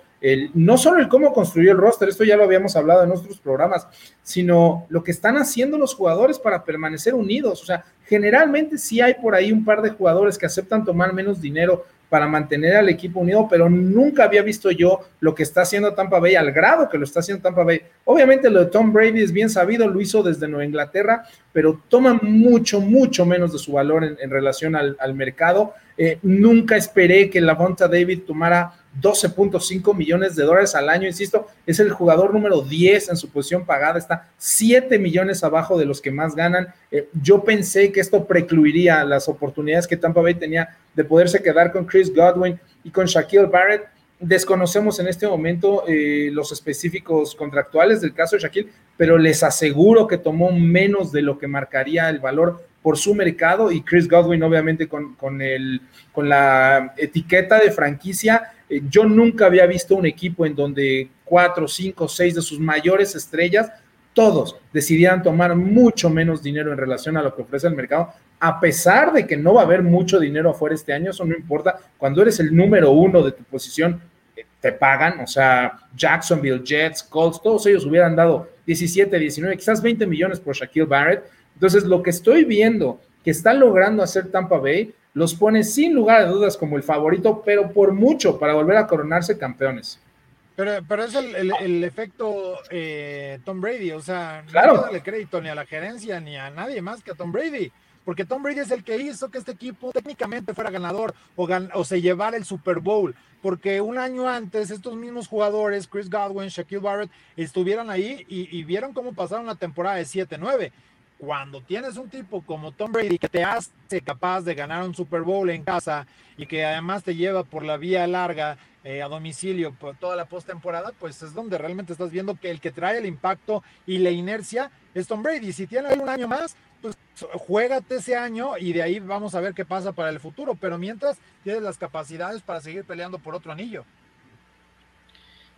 no solo el cómo construir el roster, esto ya lo habíamos hablado en nuestros programas, sino lo que están haciendo los jugadores para permanecer unidos. O sea, generalmente sí hay por ahí un par de jugadores que aceptan tomar menos dinero para mantener al equipo unido, pero nunca había visto yo lo que está haciendo Tampa Bay al grado que lo está haciendo Tampa Bay. Obviamente lo de Tom Brady es bien sabido, lo hizo desde Nueva Inglaterra, pero toma mucho, mucho menos de su valor en, relación al, mercado. Eh, nunca esperé que Lavonta David tomara 12.5 millones de dólares al año, insisto, es el jugador número 10 en su posición pagada, está 7 millones abajo de los que más ganan. Eh, yo pensé que esto precluiría las oportunidades que Tampa Bay tenía de poderse quedar con Chris Godwin y con Shaquille Barrett. Desconocemos en este momento eh, los específicos contractuales del caso de Shaquille, pero les aseguro que tomó menos de lo que marcaría el valor por su mercado y Chris Godwin obviamente con, con, el, con la etiqueta de franquicia eh, yo nunca había visto un equipo en donde cuatro, cinco, seis de sus mayores estrellas, todos decidieran tomar mucho menos dinero en relación a lo que ofrece el mercado, a pesar de que no va a haber mucho dinero afuera este año, eso no importa. Cuando eres el número uno de tu posición, eh, te pagan, o sea, Jacksonville, Jets, Colts, todos ellos hubieran dado 17, 19, quizás 20 millones por Shaquille Barrett. Entonces, lo que estoy viendo que está logrando hacer Tampa Bay los pone sin lugar a dudas como el favorito, pero por mucho para volver a coronarse campeones. Pero, pero es el, efecto eh, Tom Brady, o sea, no darle crédito ni a la gerencia ni a nadie más que a Tom Brady, porque Tom Brady es el que hizo que este equipo técnicamente fuera ganador o, o se llevara el Super Bowl, porque un año antes estos mismos jugadores, Chris Godwin, Shaquille Barrett, estuvieron ahí y, y vieron cómo pasaron la temporada de 7-9 cuando tienes un tipo como Tom Brady que te hace capaz de ganar un Super Bowl en casa y que además te lleva por la vía larga eh, a domicilio por toda la postemporada, pues es donde realmente estás viendo que el que trae el impacto y la inercia es Tom Brady. Si tiene un año más, pues juégate ese año y de ahí vamos a ver qué pasa para el futuro. Pero mientras tienes las capacidades para seguir peleando por otro anillo.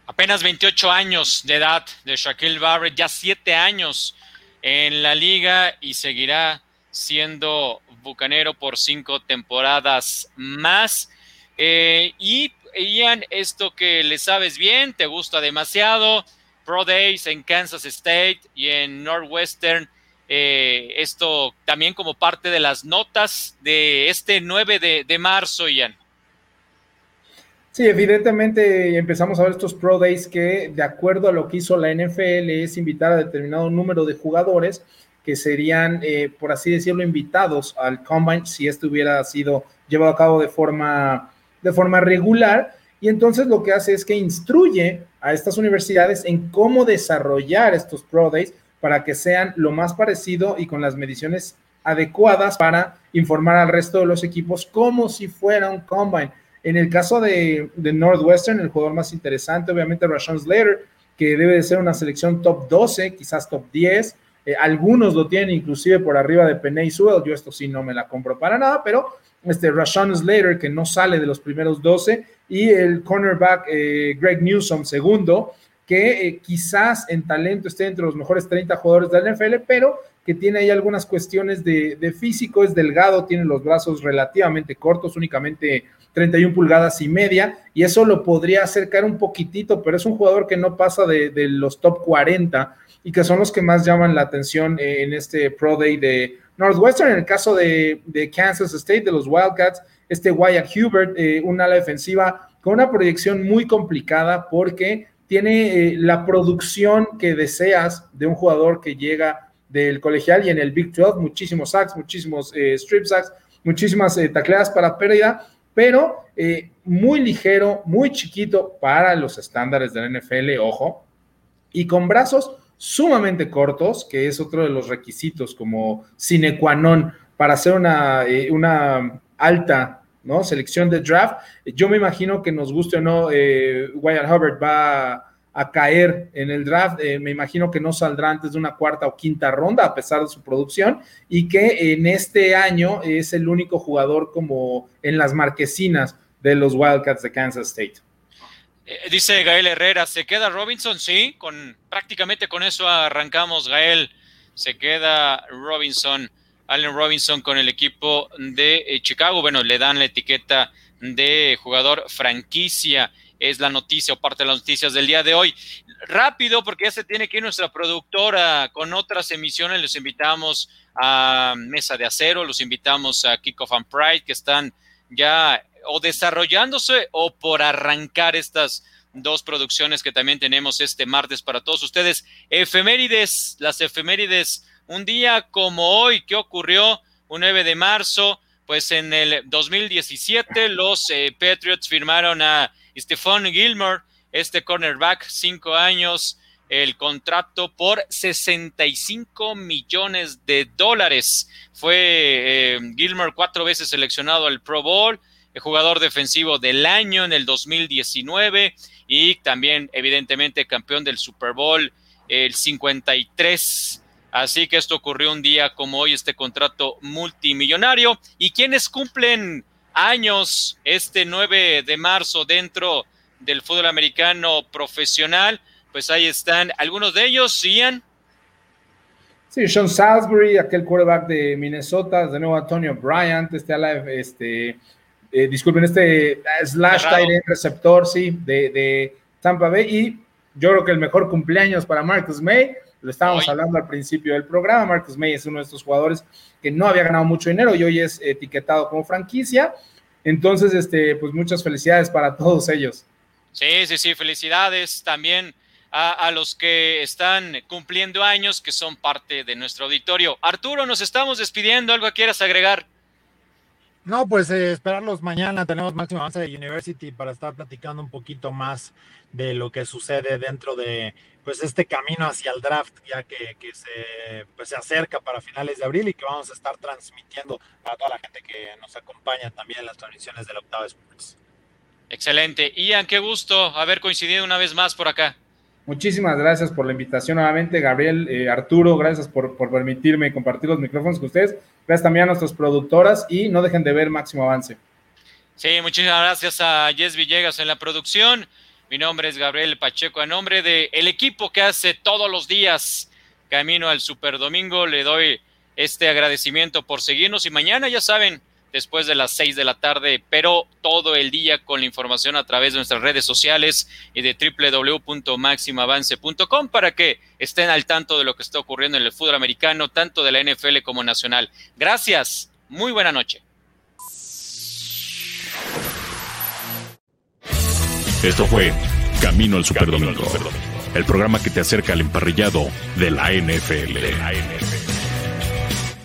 Apenas 28 años de edad de Shaquille Barrett, ya 7 años en la liga y seguirá siendo bucanero por cinco temporadas más. Eh, y Ian, esto que le sabes bien, te gusta demasiado. Pro Days en Kansas State y en Northwestern. Eh, esto también como parte de las notas de este 9 de, de marzo, Ian. Sí, evidentemente empezamos a ver estos Pro Days que, de acuerdo a lo que hizo la NFL, es invitar a determinado número de jugadores que serían, eh, por así decirlo, invitados al Combine si esto hubiera sido llevado a cabo de forma, de forma regular. Y entonces lo que hace es que instruye a estas universidades en cómo desarrollar estos Pro Days para que sean lo más parecido y con las mediciones adecuadas para informar al resto de los equipos como si fuera un Combine en el caso de, Northwestern, el jugador más interesante, obviamente, Rashawn Slater, que debe de ser una selección top 12, quizás top 10. Eh, algunos lo tienen inclusive por arriba de Penny Sewell. Yo esto sí no me la compro para nada, pero este Rashawn Slater, que no sale de los primeros 12, y el cornerback eh, Greg Newsom, segundo, que eh, quizás en talento esté entre los mejores 30 jugadores de la NFL, pero que tiene ahí algunas cuestiones de físico, es delgado, tiene los brazos relativamente cortos, únicamente 31 pulgadas y media, y eso lo podría acercar un poquitito, pero es un jugador que no pasa de, los top 40 y que son los que más llaman la atención en este Pro Day de Northwestern. En el caso de, Kansas State, de los Wildcats, este Wyatt Hubert, eh, una ala defensiva con una proyección muy complicada porque tiene eh, la producción que deseas de un jugador que llega del colegial y en el Big 12, muchísimos sacks, muchísimos eh, strip sacks, muchísimas tacleadas para pérdida, pero eh, muy ligero, muy chiquito para los estándares de la NFL, ojo, y con brazos sumamente cortos, que es otro de los requisitos como sine qua non para hacer una, eh, una alta selección de draft. Yo me imagino que nos guste o no, eh, Wyatt Hubbard va a caer en el draft. Eh, me imagino que no saldrá antes de una cuarta o quinta ronda, a pesar de su producción, y que en este año es el único jugador como en las marquesinas de los Wildcats de Kansas State. Eh, dice Gael Herrera, ¿se queda Robinson? Sí, con, prácticamente con eso arrancamos, Gael. Se queda Robinson, Allen Robinson con el equipo de eh, Chicago. Bueno, le dan la etiqueta de jugador franquicia es la noticia o parte de las noticias del día de hoy. Rápido, porque ya se tiene que ir nuestra productora con otras emisiones. Los invitamos a Mesa de Acero, los invitamos a Kickoff and Pride, que están ya o desarrollándose o por arrancar estas dos producciones que también tenemos este martes para todos ustedes. Efemérides, las efemérides, un día como hoy, ¿qué ocurrió? Un 9 de marzo, pues en el 2017 los eh, Patriots firmaron a Stephon Gilmore, este cornerback, cinco años, el contrato por 65 millones de dólares. Fue eh, Gilmore cuatro veces seleccionado al Pro Bowl, el jugador defensivo del año en el 2019 y también evidentemente campeón del Super Bowl el 53. Así que esto ocurrió un día como hoy, este contrato multimillonario. ¿Y quienes cumplen años este 9 de marzo dentro del fútbol americano profesional. Pues ahí están algunos de ellos, Ian. Sí, Sean Salisbury, aquel quarterback de Minnesota, de nuevo Antonio Bryant, este, este eh, disculpen, este eh, slash tight receptor, sí, de, de, Tampa Bay. Y yo creo que el mejor cumpleaños para Marcus May, lo estábamos hablando al principio del programa, Marcus May es uno de estos jugadores que no había ganado mucho dinero y hoy es etiquetado como franquicia. Entonces, este, pues muchas felicidades para todos ellos. Sí, sí, sí, felicidades también a, los que están cumpliendo años, que son parte de nuestro auditorio. Arturo, nos estamos despidiendo. ¿Algo quieras agregar? No, pues eh, esperarlos mañana. Tenemos máximo avance de University para estar platicando un poquito más de lo que sucede dentro de pues este camino hacia el draft, ya que, se, pues, se acerca para finales de abril y que vamos a estar transmitiendo para toda la gente que nos acompaña también en las transmisiones del Octavo Sports. Excelente. Ian, qué gusto haber coincidido una vez más por acá. Muchísimas gracias por la invitación nuevamente, Gabriel, eh, Arturo, gracias por, permitirme compartir los micrófonos con ustedes. Gracias también a nuestras productoras y no dejen de ver Máximo Avance. Sí, muchísimas gracias a Jess Villegas en la producción. Mi nombre es Gabriel Pacheco. A nombre del el equipo que hace todos los días camino al Super Domingo, le doy este agradecimiento por seguirnos y mañana, ya saben, después de las 6 de la tarde, pero todo el día con la información a través de nuestras redes sociales y de www.maximavance.com para que estén al tanto de lo que está ocurriendo en el fútbol americano, tanto de la NFL como nacional. Gracias, muy buena noche. Esto fue Camino al Superdomingo, el programa que te acerca al emparrillado de la NFL. De la NFL.